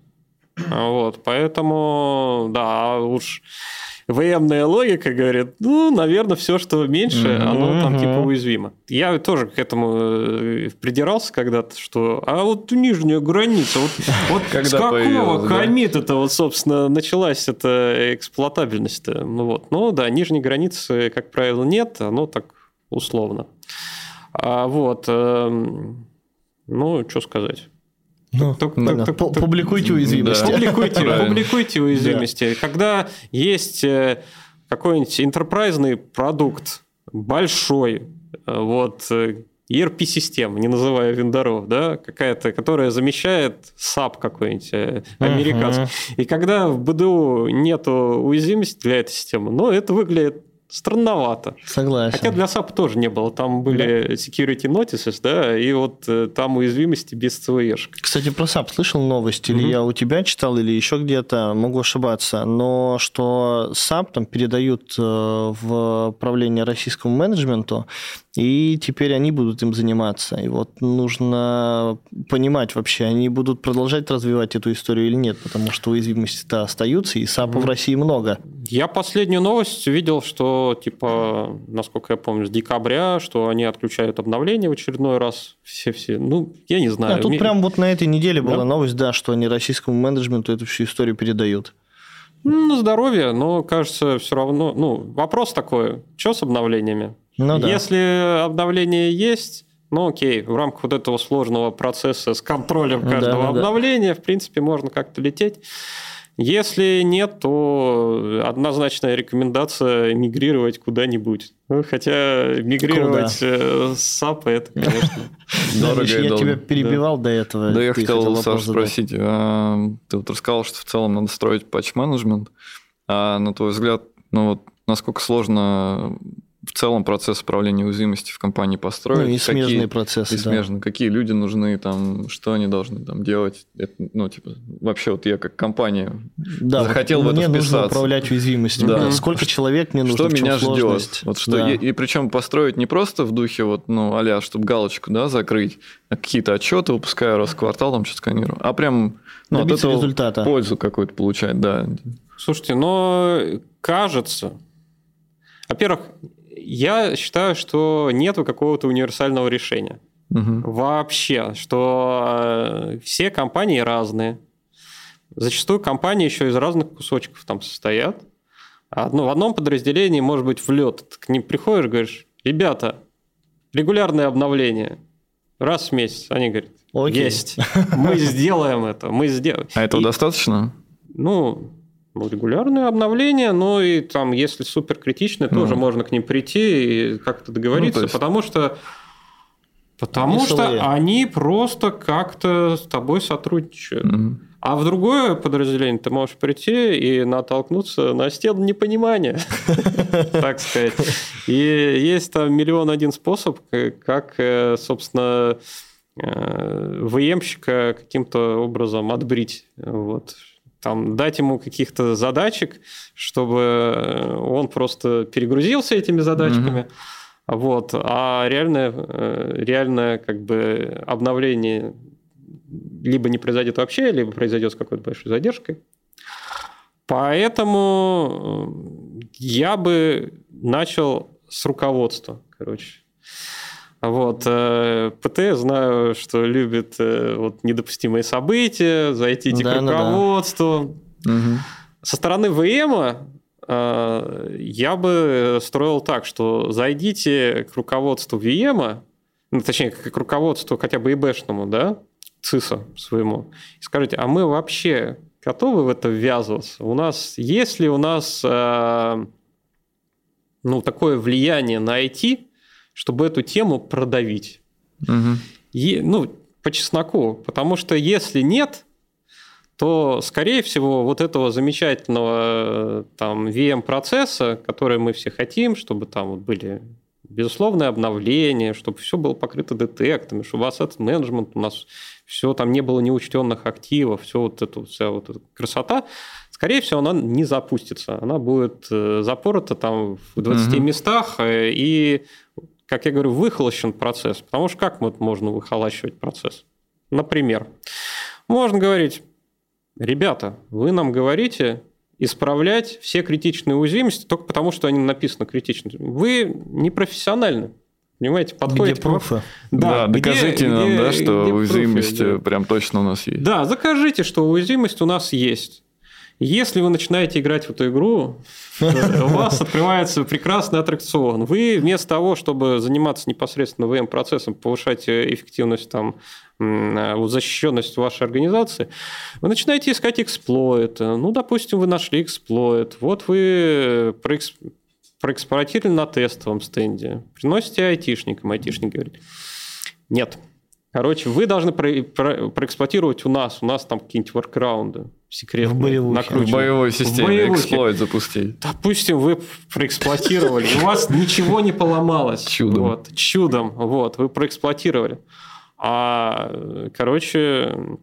Вот, поэтому, да, уж военная логика говорит, ну, наверное, все, что меньше, mm-hmm. оно там типа уязвимо. Я тоже к этому э, придирался когда-то, что, а вот нижняя граница, вот, вот с какого комита это вот, собственно, началась эта эксплуатабельность -то? Ну вот, ну да, нижней границы, как правило, нет, оно так условно. А вот, эм, ну, что сказать. Ну, публикуйте уязвимости. Публикуйте, публикуйте уязвимости. Когда есть э, какой-нибудь интерпрайзный продукт, большой, э, вот, ERP-система, не называя вендоров, да, какая-то, которая замещает SAP какой-нибудь э, американский. Uh-huh. И когда в БДУ нету уязвимости для этой системы, ну, это выглядит странновато. Согласен. Хотя для SAP тоже не было. Там были да. security notices, да, и вот э, там уязвимости без CVE. Кстати, про SAP слышал новость, или mm-hmm. я у тебя читал, или еще где-то, могу ошибаться, но что SAP там передают э, в правление российскому менеджменту, и теперь они будут им заниматься. И вот нужно понимать вообще, они будут продолжать развивать эту историю или нет, потому что уязвимости-то остаются, и САПа mm. в России много. Я последнюю новость видел, что, типа, насколько я помню, с декабря, что они отключают обновления в очередной раз. Все-все. Ну, я не знаю. Да, тут Мне... прям вот на этой неделе была да? новость, да, что они российскому менеджменту эту всю историю передают. Ну, на здоровье, но кажется, все равно. Ну, вопрос такой: что с обновлениями? Ну, да. Если обновление есть, ну окей, в рамках вот этого сложного процесса с контролем каждого да, обновления, да. в принципе, можно как-то лететь. Если нет, то однозначная рекомендация мигрировать куда-нибудь. Ну, хотя мигрировать Куда? Э, с SAP это, конечно, дорого Я тебя перебивал до этого. Да, я хотел, Саша, спросить. А, ты вот рассказал, что в целом надо строить патч-менеджмент. А на твой взгляд, ну вот насколько сложно в целом процесс управления уязвимостью в компании построить. Ну, и смежные какие, процессы, и смежные, да. Какие люди нужны, там, что они должны там делать. Это, ну, типа, вообще вот я как компания да, захотел вот в это мне нужно управлять уязвимостью. Да. Сколько человек мне нужно, Что меня ждет? Вот что да. и, и причем построить не просто в духе вот, ну, а чтобы галочку, да, закрыть, а какие-то отчеты выпускаю раз в квартал, там что сканирую, а прям ну, от этого результата. пользу какую-то получать, да. Слушайте, но кажется, во-первых, я считаю, что нет какого-то универсального решения. Угу. Вообще, что э, все компании разные. Зачастую компании еще из разных кусочков там состоят. Одно, в одном подразделении может быть влет. Ты к ним приходишь, говоришь, ребята, регулярное обновление. Раз в месяц. Они говорят, Окей. есть. Мы сделаем это. Мы сделаем. А этого и, достаточно? Ну, ну, регулярные обновления, но и там, если супер критичные, mm. тоже можно к ним прийти и как-то договориться, ну, есть... потому что потому они что слои. они просто как-то с тобой сотрудничают. Mm. А в другое подразделение ты можешь прийти и натолкнуться на стену непонимания, так сказать. И есть там миллион один способ, как, э, собственно, э, ВМщика каким-то образом отбрить. Вот там, дать ему каких-то задачек, чтобы он просто перегрузился этими задачками. Mm-hmm. Вот. А реальное, э, реальное как бы обновление либо не произойдет вообще, либо произойдет с какой-то большой задержкой. Поэтому э, я бы начал с руководства, короче. Вот. Э, ПТ знаю, что любит э, вот, недопустимые события, зайти да, к руководству. Да, да. Со стороны ВМ э, я бы строил так, что зайдите к руководству ВМ, ну, точнее, к руководству хотя бы ИБшному, да, ЦИСа своему и скажите, а мы вообще готовы в это ввязываться? У нас, есть ли у нас э, ну, такое влияние на IT, чтобы эту тему продавить? Мгм. Е- ну, по чесноку. Потому что если нет, то, скорее всего, вот этого замечательного э, там VM-процесса, который мы все хотим, чтобы там были безусловные обновления, чтобы все было покрыто детектами, чтобы asset менеджмент у нас все там не было неучтенных активов, все вот это, вся вот эта красота, скорее всего, она не запустится. Она будет э, запорота там в 20 Мгм. местах э, и, как я говорю, выхолощен процесс. Потому что как вот можно выхолащивать процесс? Например, можно говорить, ребята, вы нам говорите исправлять все критичные уязвимости только потому, что они написаны критично. Вы не профессиональны. Понимаете, Где подходите к вопросу. пруфы? Да, где- докажите нам, где- да, что где уязвимость пруфы, э, да. прям точно у нас есть. Да, закажите, что уязвимость у нас есть. Если вы начинаете играть в эту игру, э, у вас открывается прекрасный аттракцион. Вы вместо того, чтобы заниматься непосредственно VM-процессом, повышать э, эффективность, там, э, защищенность вашей организации, вы начинаете искать эксплойты. Ну, допустим, вы нашли эксплойт. Вот вы проэкс- проэксплуатировали на тестовом стенде. Приносите айтишникам. Айтишник говорит, нет, Короче, вы должны про- про- проэксплуатировать у нас. У нас там какие-нибудь воркараунды секретные. В боевухе. В накручены. боевой системе эксплойт запустить. Допустим, вы проэксплуатировали, у вас ничего не поломалось. Чудом. Вот, чудом. Вот, вы проэксплуатировали. А, короче,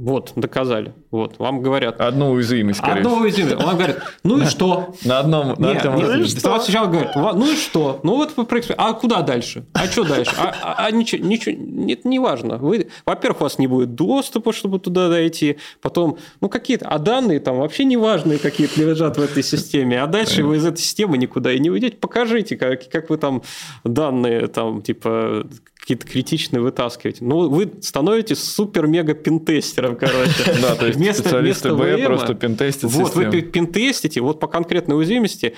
вот, доказали. Вот, вам говорят. Одну уязвимость, скорее Одно всего. уязвимое. Вам говорят, ну и что? На одном, на этом нет, уязвимости. вам сначала говорят, «Ва- ну и что? Ну вот вы А куда дальше? А что дальше? А, а- а ничего, ничего, нет, не важно. Вы, во-первых, у вас не будет доступа, чтобы туда дойти. Потом, ну какие-то, а данные там вообще неважные какие-то лежат в этой системе. А дальше вы из этой системы никуда и не уйдете. Покажите, как, как вы там данные там типа какие-то критичные вытаскиваете. Ну, вы становитесь супер-мега-пентестером, короче. Да, то есть Вместо- специалисты вместо Б VM просто пентестят вот, вы систему. пи- пентестите, вот по конкретной уязвимости.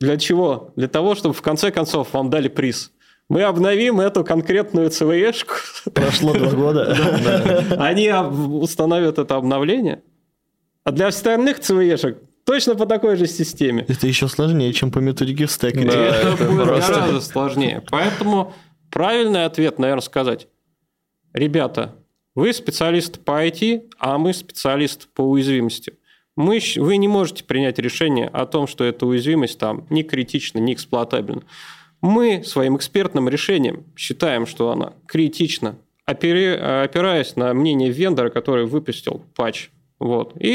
Для чего? Для того, чтобы в конце концов вам дали приз. Мы обновим эту конкретную ЦВЕшку. Прошло два года. Они установят это обновление. А для остальных ЦВЕшек точно по такой же системе. Это еще сложнее, чем по методике в стеке. Да, это, это будет просто- гораздо сложнее. Поэтому правильный ответ, наверное, сказать, ребята, вы специалисты по IT, а мы специалисты по уязвимости. Мы, вы не можете принять решение о том, что эта уязвимость там не критична, не эксплуатабельна. Мы своим экспертным решением считаем, что она критична, опираясь на мнение вендора, который выпустил патч. Вот. И,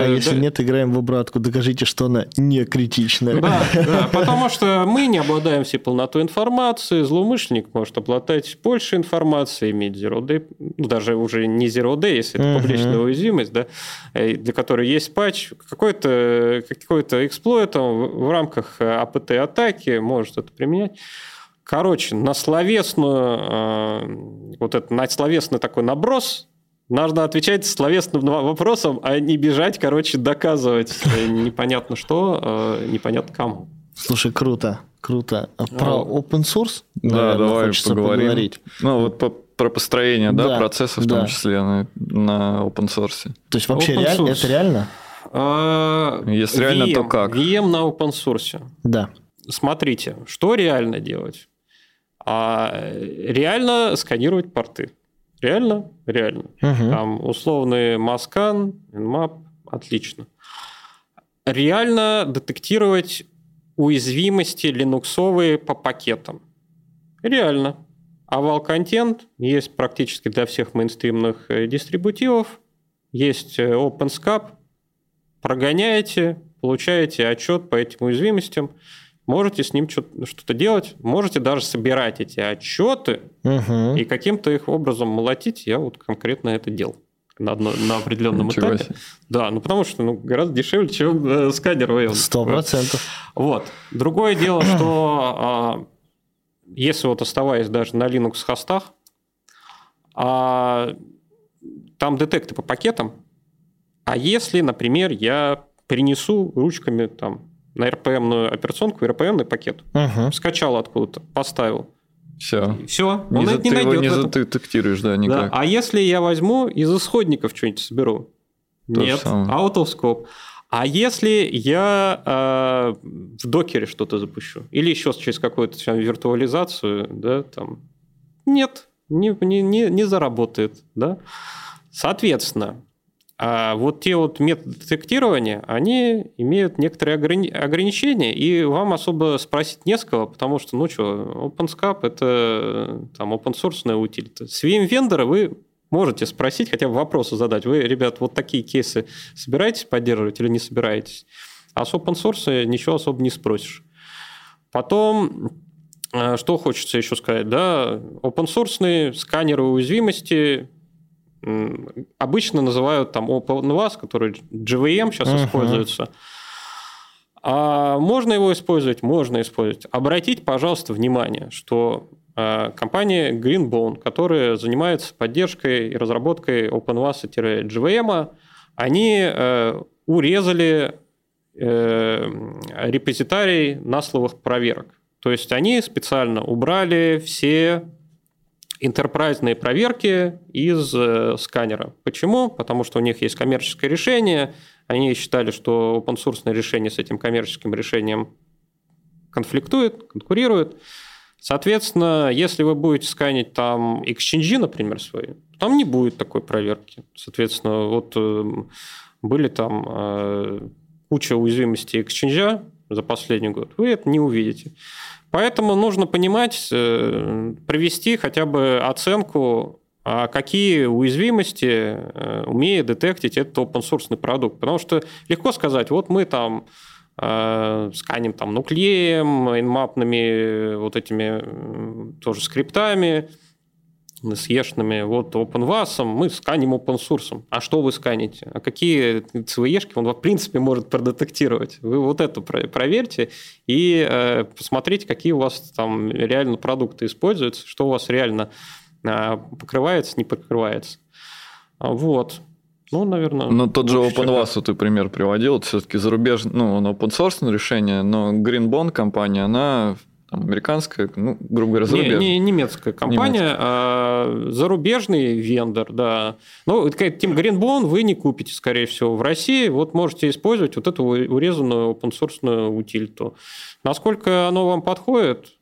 А если да- нет, играем в обратку. Докажите, что она не критичная. да, да, потому что мы не обладаем всей полнотой информации, злоумышленник может обладать больше информации, иметь zero day, ну, даже уже не zero day, если это Мгм. публичная уязвимость, да, э, для которой есть патч, какой-то какой эксплойт в рамках АПТ-атаки может это применять. Короче, на словесную, э, вот это, на словесный такой наброс нужно отвечать словесным вопросом, а не бежать, короче, доказывать э, непонятно что, э, непонятно кому. Слушай, круто, круто. А Про А. open source, Да, наверное, давай хочется поговорим. поговорить. Ну, вот по- про построение да, Да, процессов, в да. том числе на, на open source. То есть вообще реаль- source. это реально? А, Если реально, то как? VM на open source. Да. Смотрите, что реально делать? А, реально сканировать порты. Реально? Реально. Мгм. Там условный Mascan, Nmap, отлично. Реально детектировать уязвимости линуксовые по пакетам. Реально. Овал контент есть практически для всех мейнстримных э, дистрибутивов. Есть э, OpenSCAP. Прогоняете, получаете отчет по этим уязвимостям. Можете с ним что-то делать. Можете даже собирать эти отчеты Мгм. и каким-то их образом молотить, я вот конкретно это делал на, одно- на определенном Ничего этапе. себе. Да, ну потому что ну, гораздо дешевле, чем э, сканер. Сто процентов. Вот. Другое дело, что а, если вот оставаясь даже на Linux хостах, а, там детекты по пакетам, а если, например, я принесу ручками там на RPM-ную операционку, RPM-ный пакет, Мгм. скачал откуда-то, поставил. Все. Все, он Не, за- это не ты его найдет. не задетектируешь, да, Да. никак. А если я возьму из исходников что-нибудь соберу? То Нет, out of scope. А если я э, в докере что-то запущу? Или еще через какую-то там виртуализацию, да, там... Нет, не, не, не, не заработает, да? Соответственно, а вот те вот методы детектирования, они имеют некоторые ограни- ограничения, и вам особо спросить не с кого, потому что, ну что, OpenSCAP – это там open-source утилита. С VM-вендора вы можете спросить, хотя бы вопросы задать. Вы, ребят, вот такие кейсы собираетесь поддерживать или не собираетесь? А с open source ничего особо не спросишь. Потом, э, что хочется еще сказать, да, open source сканеры уязвимости обычно называют там OpenVAS, который GVM сейчас Мгм. используется. А можно его использовать? Можно использовать. Обратите, пожалуйста, внимание, что э, компания Greenbone, которая занимается поддержкой и разработкой OpenVAS-GVM, они э, урезали э, репозитарий насловых проверок. То есть они специально убрали все интерпрайзные проверки из э, сканера. Почему? Потому что у них есть коммерческое решение, они считали, что open source решение с этим коммерческим решением конфликтует, конкурирует. Соответственно, если вы будете сканить там exchange, например, свои, там не будет такой проверки. Соответственно, вот э, были там э, куча уязвимостей exchange за последний год, вы это не увидите. Поэтому нужно понимать, э, провести хотя бы оценку, а какие уязвимости э, умеет детектить этот open source продукт. Потому что легко сказать, вот мы там э, сканим там нуклеем, инмапными вот этими тоже скриптами, с ешными, вот OpenVAS, мы сканим open source. А что вы сканите? А какие CVE-шки он, в принципе, может продетектировать? Вы вот это про- проверьте и э, посмотрите, какие у вас там реально продукты используются, что у вас реально э, покрывается, не покрывается. А, Вот. Ну, наверное... Ну, тот же OpenVAS ты пример приводил, это все-таки зарубежный, ну, он open source решение, но Greenbone компания, она там, американская, ну, грубо говоря, Не, зарубежная. не немецкая компания, а зарубежный вендор, да. Ну, Team Greenbone вы не купите, скорее всего, в России. Вот можете использовать вот эту урезанную open source утилиту. Насколько оно вам подходит?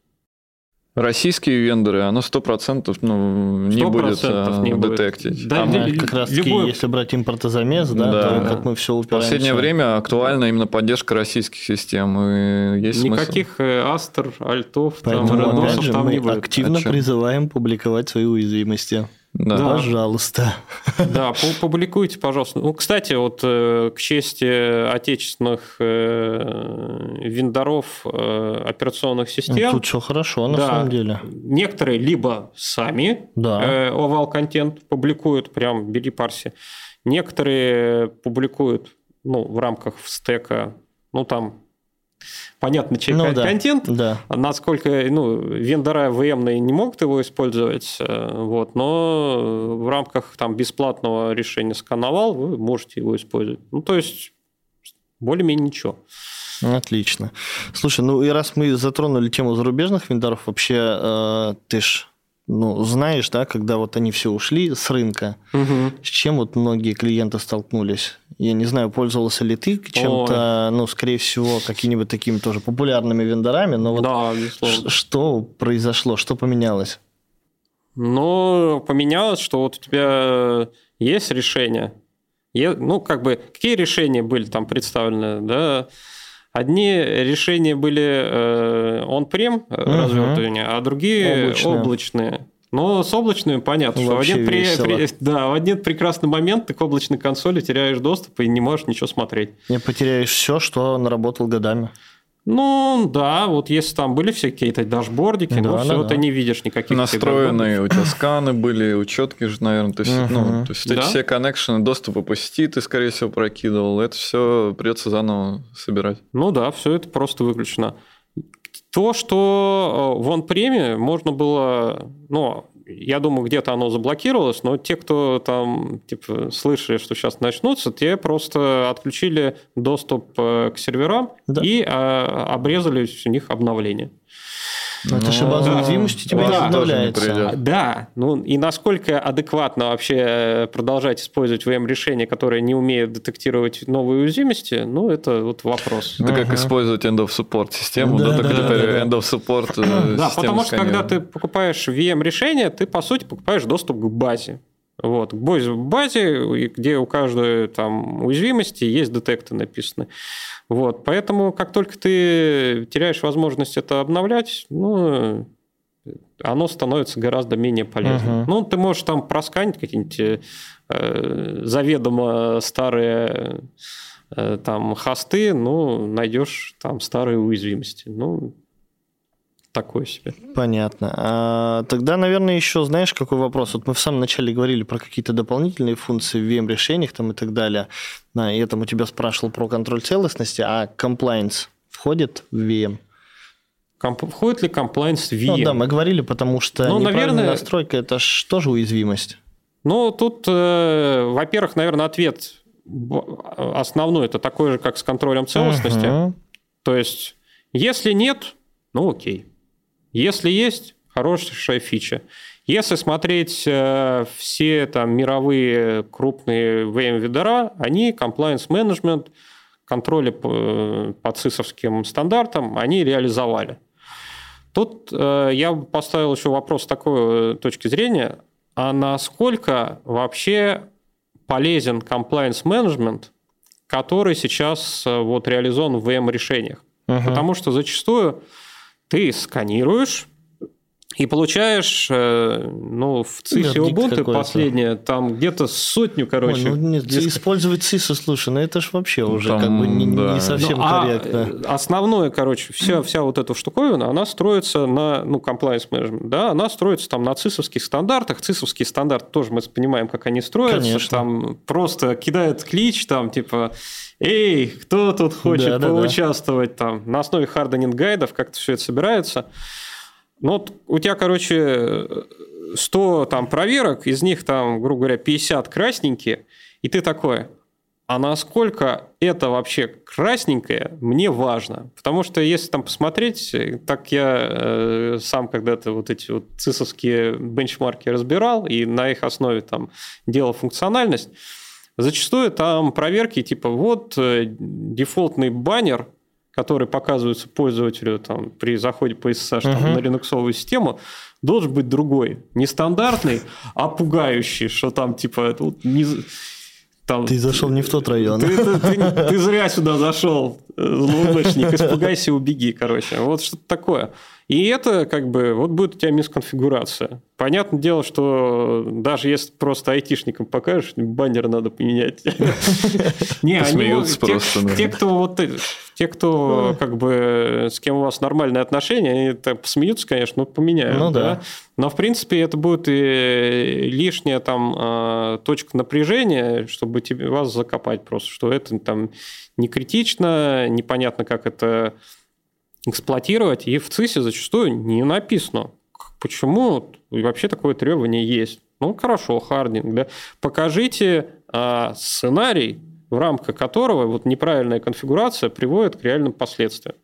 Российские вендоры, оно 100% ну, не 100% будет а, не детектить. Да, А Ну, как раз таки, любой- если брать импортозамес, да, Да. то как мы все В последнее время актуальна именно поддержка российских систем. И есть смысл. Никаких э, Астер, Альтов, там, Поэтому, Редосов опять же, там мы не будет. активно А чё? призываем публиковать свои уязвимости. Да. Пожалуйста. Да, пу- публикуйте, пожалуйста. Ну, кстати, вот э, к чести отечественных э, вендоров э, операционных систем, Тут все хорошо, на Да. самом деле. некоторые либо сами Да. овал контент публикуют, прям бери парси. Некоторые публикуют ну, в рамках стека, ну там понятно, чей Ну да. контент, Да. насколько ну, вендора VM не могут его использовать, э, вот, но в рамках там бесплатного решения скановал вы можете его использовать. Ну, то есть более-менее ничего. Отлично. Слушай, ну и раз мы затронули тему зарубежных вендоров, вообще э, ты ж ну, знаешь, да, когда вот они все ушли с рынка, с чем вот многие клиенты столкнулись? Я не знаю, пользовался ли ты чем-то, ну, скорее всего, какими-нибудь такими тоже популярными вендорами, но вот да, безусловно. что произошло, что поменялось? Но поменялось, что вот у тебя есть решение. Ну, как бы, какие решения были там представлены, да? Одни решения были э, on-prem э, Мгм. развертывания, а другие Облачные. облачные. Но с облачными понятно, что в один, при- при- да, в один прекрасный момент ты к облачной консоли теряешь доступ и не можешь ничего смотреть. Не потеряешь все, что наработал годами. Ну, да, вот если там были все какие-то дашбордики, Да, ну, да, все, да. ты не видишь никаких Настроенные у тебя сканы были, учетки же, наверное. То есть, ну, Мгм. то есть эти Да. все коннекшены, доступы по сети ты, скорее всего, прокидывал. Это все придется заново собирать. Ну да, все это просто выключено. То, что э, в он-преме можно было, ну, я думаю, где-то оно заблокировалось, но те, кто там, типа, слышали, что сейчас начнутся, те просто отключили доступ э, к серверам Да. и э, обрезали у них обновления. Но это же базовая уязвимость у тебя Да. обновляется. Тоже не придет. Да, ну и насколько адекватно вообще продолжать использовать VM-решения, которые не умеют детектировать новые уязвимости, ну это вот вопрос. Это как использовать end of support систему, Да, да, только да, теперь да, да. end of support э, Да, потому что когда ты покупаешь VM-решение, ты, по сути, покупаешь доступ к базе. Вот, боз- базе, где у каждой там уязвимости есть детекты написаны. Вот, поэтому как только ты теряешь возможность это обновлять, ну, оно становится гораздо менее полезным. Мгм. Ну, ты можешь там просканить какие-нибудь э, заведомо старые э, там хосты, ну, найдешь там старые уязвимости. Ну, такое себе. Понятно. А, тогда, наверное, еще знаешь, какой вопрос? Вот мы в самом начале говорили про какие-то дополнительные функции в VM-решениях там и так далее. Да, и я там у тебя спрашивал про контроль целостности, а compliance входит в VM? Комп- Входит ли compliance в Ну VM? да, мы говорили, потому что Ну, наверное- настройка – это ж тоже уязвимость. Ну, тут, э, во-первых, наверное, ответ основной это такой же, как с контролем целостности. Мгм. То есть, если нет, ну окей. Если есть, хорошая фича. Если смотреть э, все там мировые крупные VM-ведера, они compliance management, контроли по, по цисовским стандартам, они реализовали. Тут э, я поставил еще вопрос с такой э, точки зрения, а насколько вообще полезен compliance management, который сейчас э, вот реализован в VM-решениях? Мгм. Потому что зачастую ты сканируешь и получаешь, э, ну, в цисе Ubuntu последнее, там где-то сотню, Ой, короче. ну, нет, диск- использовать CISO, слушай, ну это ж вообще уже Там, как бы не, не да. совсем Ну, а, корректно. э, Основное, короче, вся, вся вот эта штуковина, она строится на, ну, compliance management, да, она строится там на цисовских стандартах. Цисовские стандарты тоже мы понимаем, как они строятся. Конечно. Там просто кидают клич, там, типа, эй, кто тут хочет Да-да-да. поучаствовать там. На основе харденинг гайдов как-то все это собирается. Ну, вот у тебя, короче, 100 там проверок, из них там, грубо говоря, 50 красненькие, и ты такой, а насколько это вообще красненькое, мне важно. Потому что если там посмотреть, так я э, сам когда-то вот эти вот цисовские бенчмарки разбирал и на их основе там делал функциональность, зачастую там проверки типа вот э, дефолтный баннер, который показывается пользователю там, при заходе по SSH там, Мгм. на линуксовую систему, должен быть другой. Не стандартный, а пугающий, что там типа тут не... Там, Ты зашел не в тот район. ты, ты- ты- ты зря сюда зашел, э, злоумышленник, испугайся, убеги, короче. Вот что-то такое. И это как бы, вот будет у тебя мисконфигурация. Понятное дело, что даже если просто айтишникам покажешь, баннер надо поменять. Не, те- просто. Те, кто вот э, те, кто как бы с кем у вас нормальные отношения, они так посмеются, конечно, но поменяют. Ну да. Но, в принципе, это будет и лишняя там э, точка напряжения, чтобы вас закопать просто, что это там не критично, непонятно, как это эксплуатировать, и в CIS е зачастую не написано, почему вообще такое требование есть. Ну, хорошо, hardening, да. Покажите а, сценарий, в рамках которого вот неправильная конфигурация приводит к реальным последствиям.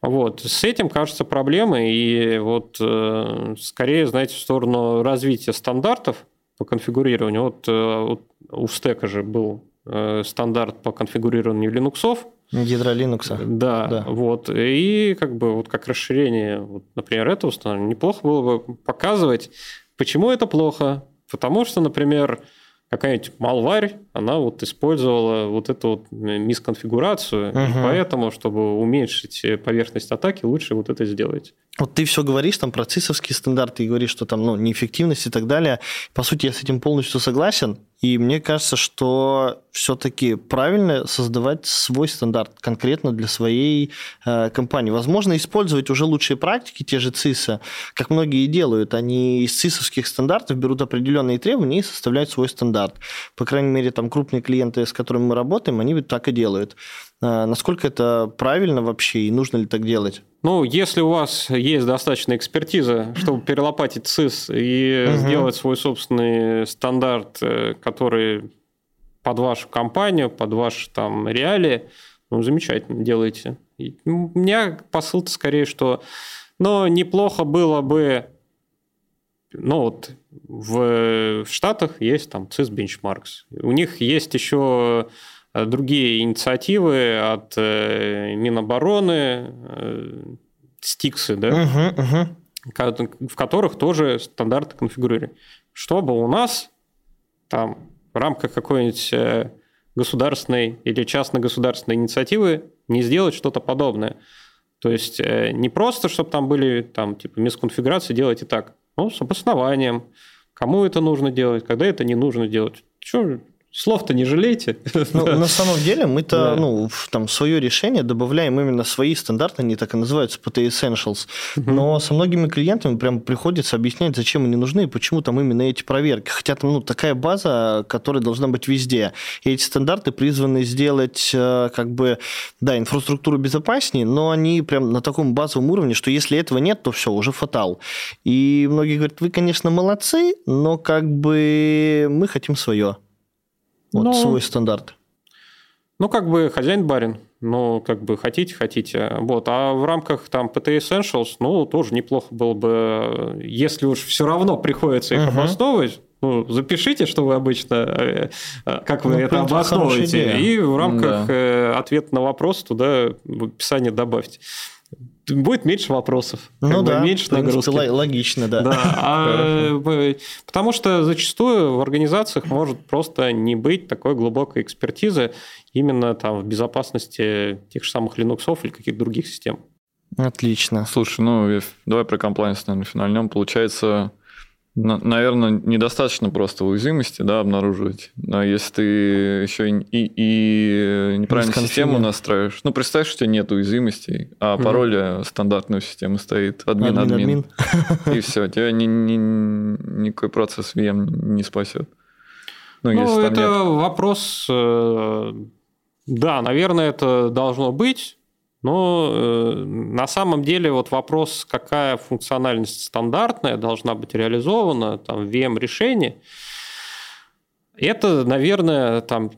Вот. С этим, кажется, проблемы, и вот э, скорее, знаете, в сторону развития стандартов по конфигурированию. Вот, э, вот у стека же был э, стандарт по конфигурированию линуксов, Ядра Linux. да, Да. вот. И как бы вот как расширение, вот, например, этого установления, неплохо было бы показывать, почему это плохо. Потому что, например, какая-нибудь малварь, она вот использовала вот эту вот мисконфигурацию, и Мгм. поэтому, чтобы уменьшить поверхность атаки, лучше вот это сделать. Вот ты все говоришь там про цисовские стандарты и говоришь, что там ну, неэффективность и так далее. По сути, я с этим полностью согласен. И мне кажется, что все-таки правильно создавать свой стандарт конкретно для своей э, компании. Возможно, использовать уже лучшие практики, те же ЦИСа, как многие делают. Они из ЦИСовских стандартов берут определенные требования и составляют свой стандарт. По крайней мере, там крупные клиенты, с которыми мы работаем, они так и делают. Э, насколько это правильно вообще и нужно ли так делать? Ну, если у вас есть достаточно экспертиза, чтобы перелопатить ЦИС и Мгм. сделать свой собственный стандарт, э, который под вашу компанию, под ваши там реалии, ну, замечательно делаете. И, ну, У меня посыл-то скорее, что Но неплохо было бы, ну вот в, в Штатах есть там CIS Benchmarks. У них есть еще другие инициативы от э, Минобороны, э, стиксы, да, Угу, угу. в которых тоже стандарты конфигурировали. Чтобы у нас там в рамках какой-нибудь э, государственной или частно-государственной инициативы не сделать что-то подобное. То есть э, не просто, чтобы там были там типа мисконфигурации, делайте так, но с обоснованием, кому это нужно делать, когда это не нужно делать. Что Слов-то не жалейте. Ну, на самом деле мы-то да. ну, там, свое решение добавляем именно свои стандарты, они так и называются, PT Essentials. Но со многими клиентами прям приходится объяснять, зачем они нужны и почему там именно эти проверки. Хотя там ну, такая база, которая должна быть везде. И эти стандарты призваны сделать э, как бы, да, инфраструктуру безопаснее, но они прям на таком базовом уровне, что если этого нет, то все, уже фатал. И многие говорят, вы, конечно, молодцы, но как бы мы хотим свое. Вот ну, свой стандарт. Ну, как бы хозяин-барин. Ну, как бы хотите, хотите. Вот. А в рамках там PT Essentials, ну, тоже неплохо было бы, если уж все равно приходится их uh-huh. обосновывать, ну, запишите, что вы обычно, э, э, как вы ну, это обосновываете, и в рамках да. Э, ответа на вопрос туда в описание добавьте будет меньше вопросов. Ну да, меньше нагрузки. логично, да. да а, потому что зачастую в организациях может просто не быть такой глубокой экспертизы именно там в безопасности тех же самых Linux или каких-то других систем. Отлично. Слушай, ну давай про комплайнс, наверное, финальнем. Получается, Наверное, недостаточно просто уязвимости да, обнаруживать. Но если ты еще и, и, и неправильную систему настраиваешь, ну, представь, что у тебя нет уязвимостей, а угу. пароля стандартной системы стоит админ-админ. И все, тебя ни, ни, никакой процесс VM не спасет. Ну, ну это нет. вопрос... Э, да, наверное, это должно быть, но э, на самом деле вот вопрос, какая функциональность стандартная должна быть реализована там, в VM-решении, это, наверное, там,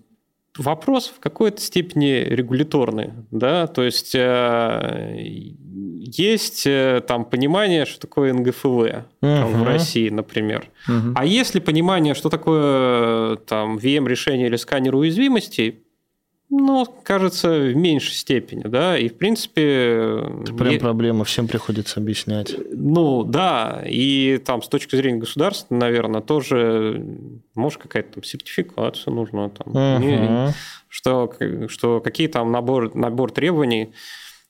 вопрос в какой-то степени регуляторный. Да? То есть э, есть э, там понимание, что такое НГФВ uh-huh. там, в России, например. Uh-huh. А если понимание, что такое там, VM-решение или сканер уязвимостей, ну, кажется, в меньшей степени, да, и в принципе... Это прям я... проблема, всем приходится объяснять. Ну, да, и там с точки зрения государства, наверное, тоже, может, какая-то там сертификация нужна, там, не, что, что какие там набор, набор требований,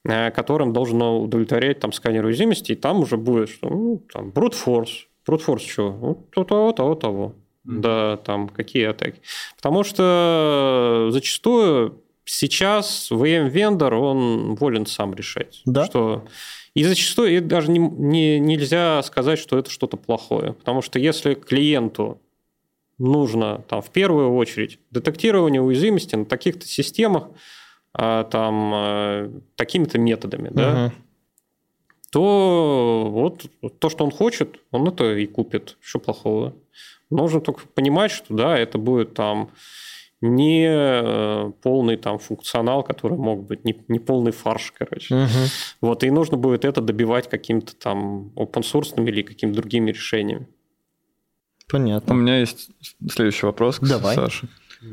э, которым должно удовлетворять там сканер уязвимости, и там уже будет, что, ну, там, brute force, brute force что? Вот того, того, Да, там какие атаки. Потому что зачастую сейчас VM-вендор, он волен сам решать. Да. Что... И зачастую и даже не, не, нельзя сказать, что это что-то плохое. Потому что если клиенту нужно там, в первую очередь детектирование уязвимости на таких-то системах а, там, а, такими-то методами, угу. да, то вот то, что он хочет, он это и купит. Что плохого? Нужно только понимать, что да, это будет там не э, полный там функционал, который мог быть, не, не полный фарш, короче. Угу. Вот, и нужно будет это добивать каким-то там open source или какими-то другими решениями. Понятно. У меня есть следующий вопрос к Давай. Саше.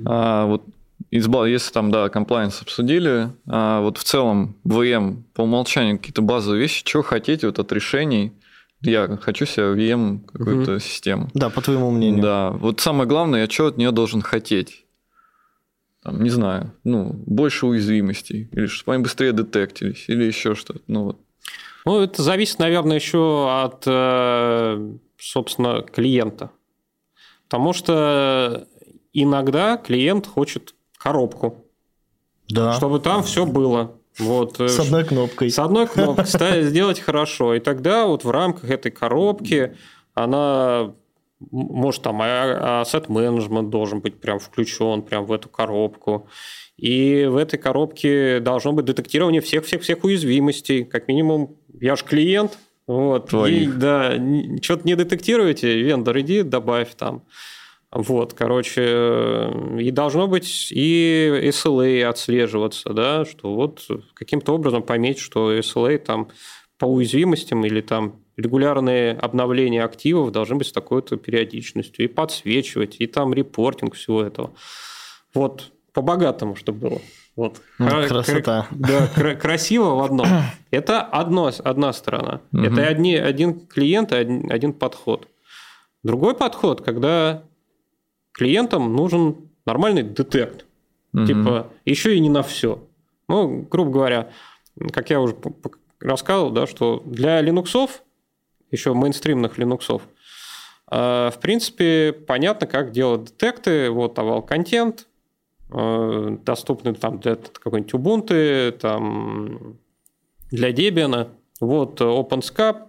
А, вот из, если там, да, compliance обсудили, а вот в целом VM по умолчанию какие-то базовые вещи, чего хотите вот от решений, я хочу себе VM какую-то угу. систему. Да, по твоему мнению. Да. Вот самое главное, я что от нее должен хотеть? Там, не знаю, ну, больше уязвимостей, или чтобы они быстрее детектились, или еще что-то. Ну, вот. ну, это зависит, наверное, еще от, э, собственно, клиента. Потому что иногда клиент хочет коробку, да. чтобы там все было. Вот, э, с одной кнопкой. С одной кнопкой сделать хорошо. И тогда вот в рамках этой коробки она может там asset management должен быть прям включен прям в эту коробку. И в этой коробке должно быть детектирование всех-всех-всех уязвимостей. Как минимум, я же клиент, вот, и, да, что-то не детектируете, вендор, иди добавь там. Вот, короче, э, и должно быть и SLA отслеживаться, да, что вот каким-то образом пометить, что SLA там по уязвимостям или там регулярные обновления активов должны быть с такой-то периодичностью, и подсвечивать, и там репортинг всего этого. Вот, по-богатому, чтобы было. Вот. Ну, красота. Да, красиво в одном. Это одно, одна сторона. Угу. Это одни, один клиент и один, один подход. Другой подход, когда клиентам нужен нормальный детект. Угу. Типа, еще и не на все. Ну, грубо говоря, как я уже рассказывал, да, что для линуксов еще мейнстримных линуксов. А, в принципе, понятно, как делать детекты. Вот овал контент, а, доступны там для какой-нибудь Ubuntu, там для Debian. Вот OpenSCAP,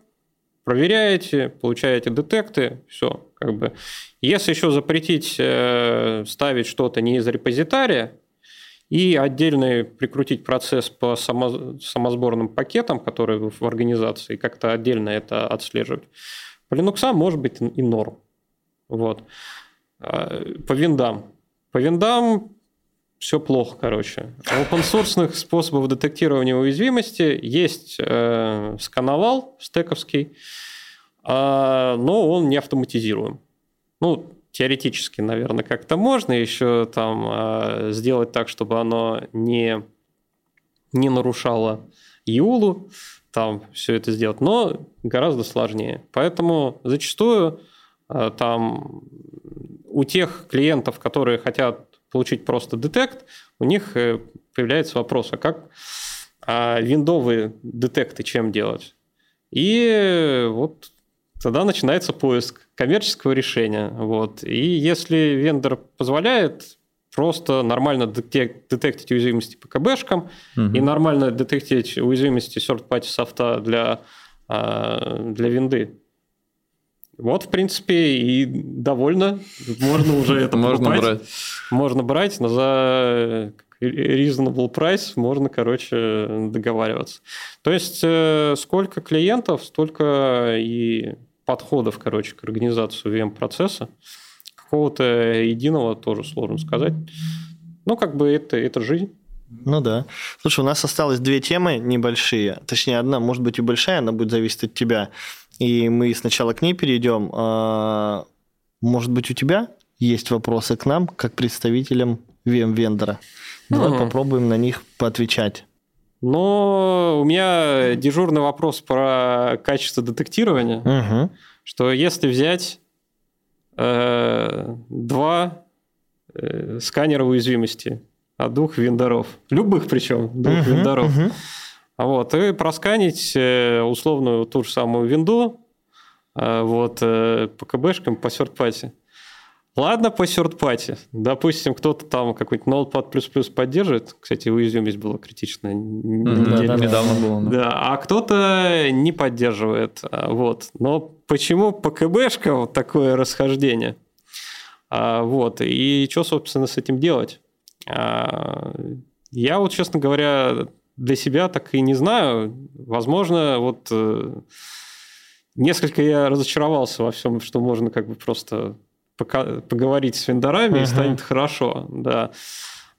проверяете, получаете детекты, все. Как бы. Если еще запретить э, ставить что-то не из репозитария, и отдельно прикрутить процесс по само, самосборным пакетам, которые в организации, как-то отдельно это отслеживать. По Linux может быть и норм. Вот. А, по виндам. По виндам все плохо, короче. open source способов детектирования уязвимости есть э, скановал стековский, э, но он не автоматизируем. Ну, теоретически, наверное, как-то можно еще там э, сделать так, чтобы оно не, не нарушало Юлу, там все это сделать, но гораздо сложнее. Поэтому зачастую э, там у тех клиентов, которые хотят получить просто детект, у них э, появляется вопрос, а как а виндовые детекты чем делать? И вот тогда начинается поиск коммерческого решения. Вот. И если вендор позволяет просто нормально детектить уязвимости по КБшкам угу. и нормально детектить уязвимости third-party софта для, а, для винды, вот, в принципе, и довольно. Можно уже это Можно брать. Можно брать, но за reasonable price можно, короче, договариваться. То есть, э, сколько клиентов, столько и подходов, короче, к организации VM-процесса. Какого-то единого тоже сложно сказать. Ну, как бы это, это жизнь. Ну да. Слушай, у нас осталось две темы небольшие. Точнее, одна может быть и большая, она будет зависеть от тебя. И мы сначала к ней перейдем. А, может быть, у тебя есть вопросы к нам, как представителям VM-вендора? Давай mm попробуем на них поотвечать. Но у меня дежурный вопрос про качество детектирования, угу. что если взять э, два э, сканера уязвимости от двух вендоров, любых причем, двух угу, вендоров, угу. Вот, и просканить э, условную ту же самую винду э, вот, э, по КБшкам, по серт-пати. Ладно, по third Допустим, кто-то там какой-то Notepad++ поддерживает. Кстати, уязвимость была критичная. Да, да, недавно было. Да. да, а кто-то не поддерживает. Вот. Но почему по КБшкам такое расхождение? А, вот. И что, собственно, с этим делать? А, я вот, честно говоря, для себя так и не знаю. Возможно, вот э, несколько я разочаровался во всем, что можно как бы просто поговорить с вендорами, uh-huh. и станет хорошо. Да.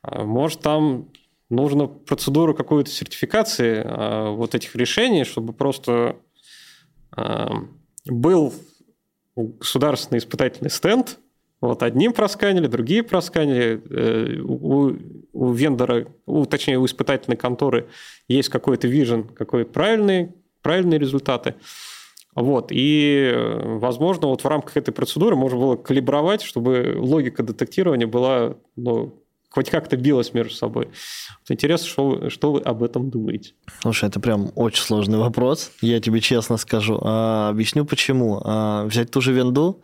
А, может, там нужно процедуру какой-то сертификации а, вот этих решений, чтобы просто а, был государственный испытательный стенд, вот одним просканили, другие просканили. Э, у, у вендора, у, точнее, у испытательной конторы есть какой-то вижен, какой правильный, правильные результаты. Вот. И, возможно, вот в рамках этой процедуры можно было калибровать, чтобы логика детектирования была ну, хоть как-то билась между собой. Вот интересно, что что вы об этом думаете? Слушай, это прям очень сложный вопрос, я тебе честно скажу. А, объясню почему. А, взять ту же винду,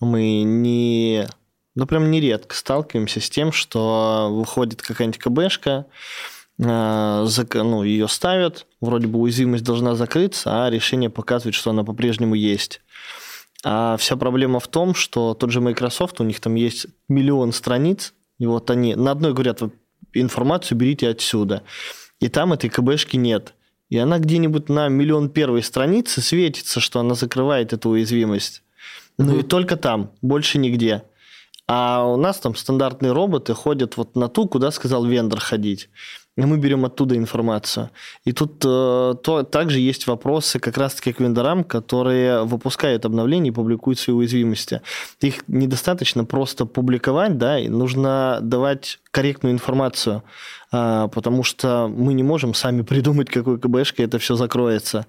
мы не... Ну, прям нередко сталкиваемся с тем, что выходит какая-нибудь КБшка, Э, ну, ее ставят, вроде бы уязвимость должна закрыться, а решение показывает, что она по-прежнему есть. А вся проблема в том, что тот же Microsoft, у них там есть миллион страниц, и вот они на одной говорят, информацию берите отсюда. И там этой КБшки нет. И она где-нибудь на миллион первой страницы светится, что она закрывает эту уязвимость. Ну mm-hmm. и только там, больше нигде. А у нас там стандартные роботы ходят вот на ту, куда сказал вендор ходить. и мы берем оттуда информацию. И тут э, то, также есть вопросы как раз-таки к вендорам, которые выпускают обновления и публикуют свои уязвимости. Их недостаточно просто публиковать, да, и нужно давать корректную информацию, а, потому что мы не можем сами придумать, какой КБшкой это все закроется.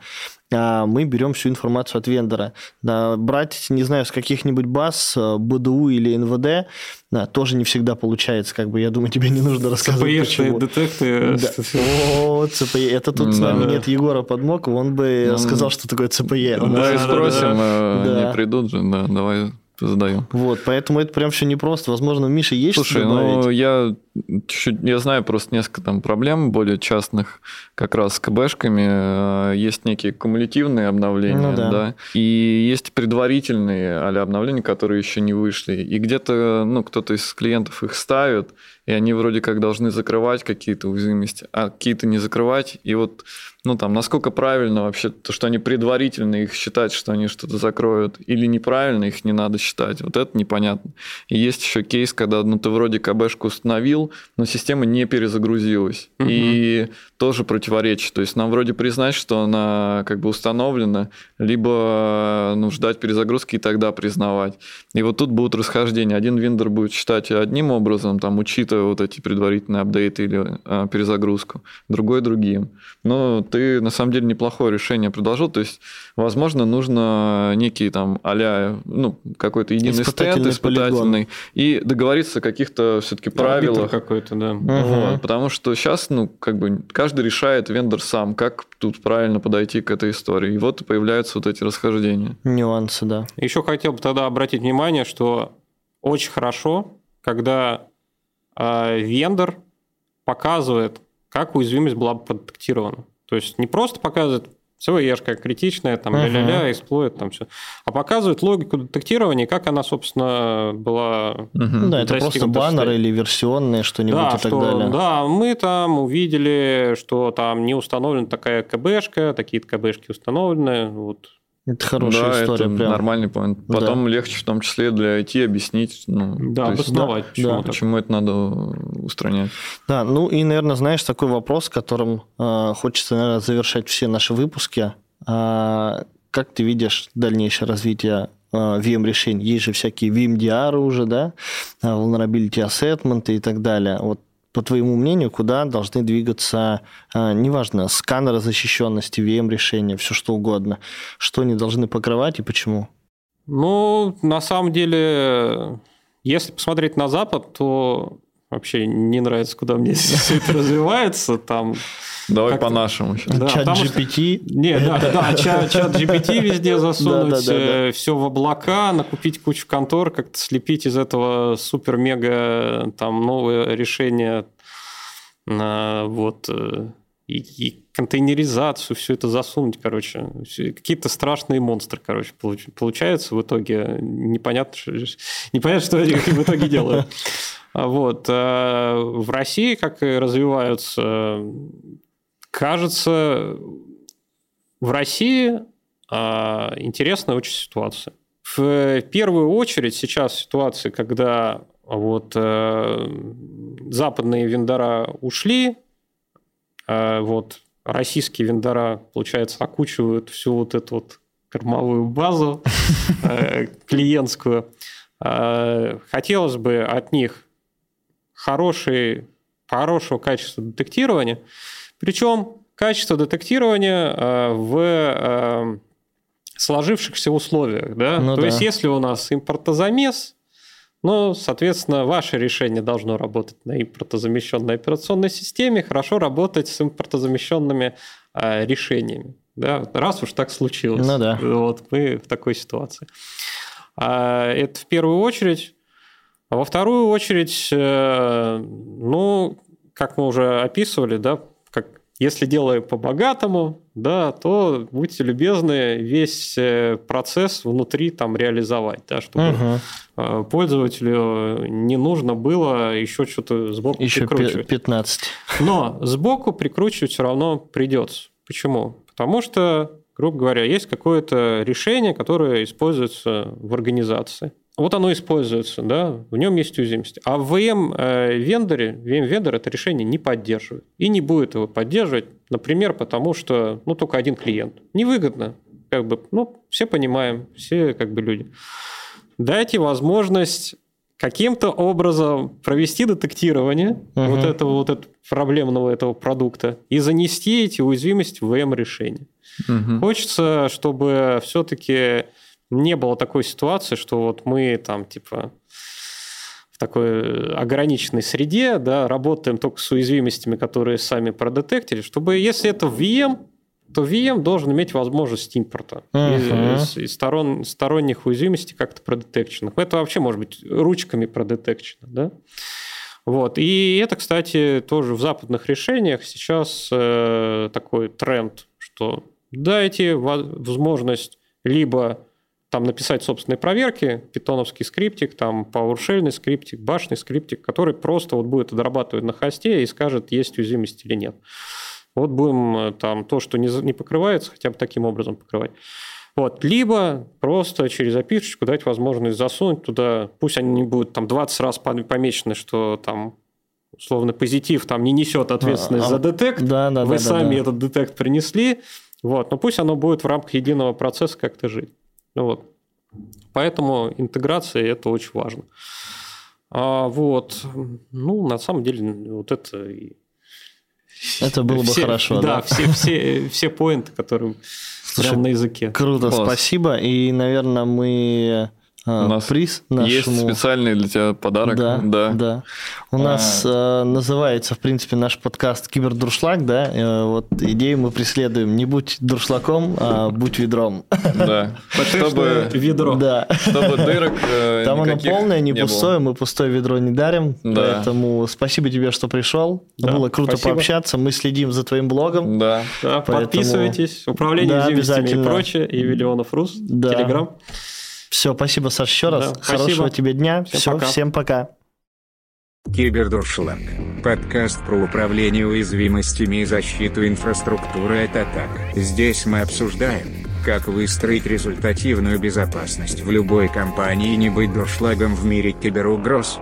А мы берем всю информацию от вендора. Да, брать, не знаю, с каких-нибудь баз, э, БДУ или НВД, да, тоже не всегда получается. Как бы, я думаю, тебе не нужно рассказывать, почему. детекты. Да. О, ЦПЕ. Это тут с нами нет Егора Подмокова, он бы ну, сказал, что такое ЦПЕ. Да, спросим, э, не придут же, да, давай задаю. Вот, поэтому это прям все непросто. Возможно, у Миши есть Слушай, что добавить? ну я чуть-чуть, я знаю просто несколько там проблем более частных как раз с КБшками. Э, есть некие кумулятивные обновления, ну, да. да, и есть предварительные а обновления, которые еще не вышли. И где-то, ну, кто-то из клиентов их ставит, и они вроде как должны закрывать какие-то уязвимости, а какие-то не закрывать. И вот, ну там, насколько правильно вообще то, что они предварительно их считать, что они что-то закроют, или неправильно их не надо считать, вот это непонятно. И есть еще кейс, когда, ну, ты вроде КБшку установил, но система не перезагрузилась. Угу. И тоже противоречит. То есть нам вроде признать, что она как бы установлена, либо ну, ждать перезагрузки и тогда признавать. И вот тут будут расхождения. Один вендор будет считать одним образом, там, учитывая вот эти предварительные апдейты или а, перезагрузку, другой другим. Но ты на самом деле неплохое решение предложил. То есть, возможно, нужно некий там а ну, какой-то единый стенд испытательный полигон. и договориться о каких-то все-таки правилах. какой-то, да. Вот, Потому что сейчас, ну, как бы каждый решает вендор сам, как тут правильно подойти к этой истории. И вот появляются вот эти расхождения. Нюансы, да. Еще хотел бы тогда обратить внимание, что очень хорошо, когда а, вендор показывает, как уязвимость была продетектирована. То есть не просто показывает ЦВЕшка критичная, там, uh-huh. ля-ля-ля, эксплойт, там все. А показывает логику детектирования, как она, собственно, была uh-huh. Да, это просто баннеры или версионные, что-нибудь да, и так что, далее. Да, мы там увидели, что там не установлена такая КБшка, такие-то КБшки установлены, вот это хорошая да, история. Это прям. нормальный point. Потом да. легче, в том числе для IT, объяснить. Ну, да, обосновать, есть, почему, да. почему это надо устранять. Да, ну и, наверное, знаешь, такой вопрос, которым э, хочется, наверное, завершать все наши выпуски. А, как ты видишь дальнейшее развитие VM-решений? Есть же всякие VMDR уже, да, vulnerability assessment и так далее. Вот по твоему мнению, куда должны двигаться, а, неважно, сканеры защищенности, VM-решения, все что угодно? Что они должны покрывать и почему? Ну, на самом деле, если посмотреть на Запад, то вообще не нравится, куда мне все это развивается. Там Давай по-нашему сейчас. Да, чат GPT. Что... Не, да, да, чат, чат GPT везде засунуть, да, да, да, да. все в облака, накупить кучу контор, как-то слепить из этого супер-мега там новое решение, вот, э, и, и контейнеризацию, все это засунуть, короче. Какие-то страшные монстры, короче, получаются в итоге. Непонятно, непонятно что они в итоге делают. Вот. Э, в России как развиваются кажется, в России а, интересная очень ситуация. В первую очередь сейчас ситуация, когда вот э, западные вендора ушли, э, вот российские вендора, получается, окучивают всю вот эту вот кормовую базу э, клиентскую. Хотелось бы от них хороший, хорошего качества детектирования – причем качество детектирования э, в э, сложившихся условиях. Да? Ну, То да. есть, если у нас импортозамес, ну, соответственно, ваше решение должно работать на импортозамещенной операционной системе, хорошо работать с импортозамещенными э, решениями. Да? Раз уж так случилось. Ну, да. Вот мы в такой ситуации. А, это в первую очередь. А во вторую очередь, ну, как мы уже описывали, да, если делаем по-богатому, да, то будьте любезны весь э, процесс внутри там реализовать, да, чтобы угу. пользователю не нужно было еще что-то сбоку еще прикручивать. 15. Но сбоку прикручивать все равно придется. Почему? Потому что, грубо говоря, есть какое-то решение, которое используется в организации. Вот оно используется, да, в нем есть уязвимость. А в VM-вендоре, VM-вендор это решение не поддерживает. И не будет его поддерживать, например, потому что, ну, только один клиент. Невыгодно. Как бы, ну, все понимаем, все как бы люди. Дайте возможность каким-то образом провести детектирование угу. вот этого вот этого проблемного этого продукта и занести эти уязвимости в VM-решение. Угу. Хочется, чтобы все-таки не было такой ситуации, что вот мы там типа в такой ограниченной среде, да, работаем только с уязвимостями, которые сами продетектили, чтобы если это VM, то VM должен иметь возможность импорта uh-huh. из, из сторон, сторонних уязвимостей как-то продетекченных. Это вообще может быть ручками продетекчено, да? Вот. И это, кстати, тоже в западных решениях сейчас э, такой тренд, что дайте возможность либо там написать собственные проверки, питоновский скриптик, там PowerShell скриптик, башный скриптик, который просто вот будет отрабатывать на хосте и скажет, есть уязвимость или нет. Вот будем э, там то, что не, не покрывается, хотя бы таким образом покрывать. Вот. Либо просто через опишечку дать возможность засунуть туда, пусть они не будут там 20 раз помечены, что там условно позитив там не несет ответственность а, за детект, да, да, вы да, сами да, да. этот детект принесли, вот, но пусть оно будет в рамках единого процесса как-то жить. Вот. Поэтому интеграция – это очень важно. А, вот. Ну, на самом деле, вот это это было бы хорошо, да? Да, все, все, все поинты, которые Слушай, прямо на языке. Круто, Класс. спасибо. И, наверное, мы у нас приз нашему... Есть специальный для тебя подарок. Да, да. да. У а... нас э, называется, в принципе, наш подкаст «Кибердуршлаг», да? Э, вот идею мы преследуем. Не будь дуршлагом, а будь ведром. Да. Чтобы ведро. Да. Чтобы дырок э, Там оно полное, не, пустое, мы пустое ведро не дарим. Да. Поэтому спасибо тебе, что пришел. Да, Было круто спасибо. пообщаться. Мы следим за твоим блогом. Да. да поэтому... Подписывайтесь. Управление да, и прочее. И Виллионов Рус. Да. Телеграм. Все, спасибо, Саш, еще раз. Да, Хорошего спасибо. тебе дня. Всем Все, пока. всем пока. Кибердуршлаг. Подкаст про управление уязвимостями и защиту инфраструктуры от атак. Здесь мы обсуждаем, как выстроить результативную безопасность в любой компании и не быть дуршлагом в мире киберугроз.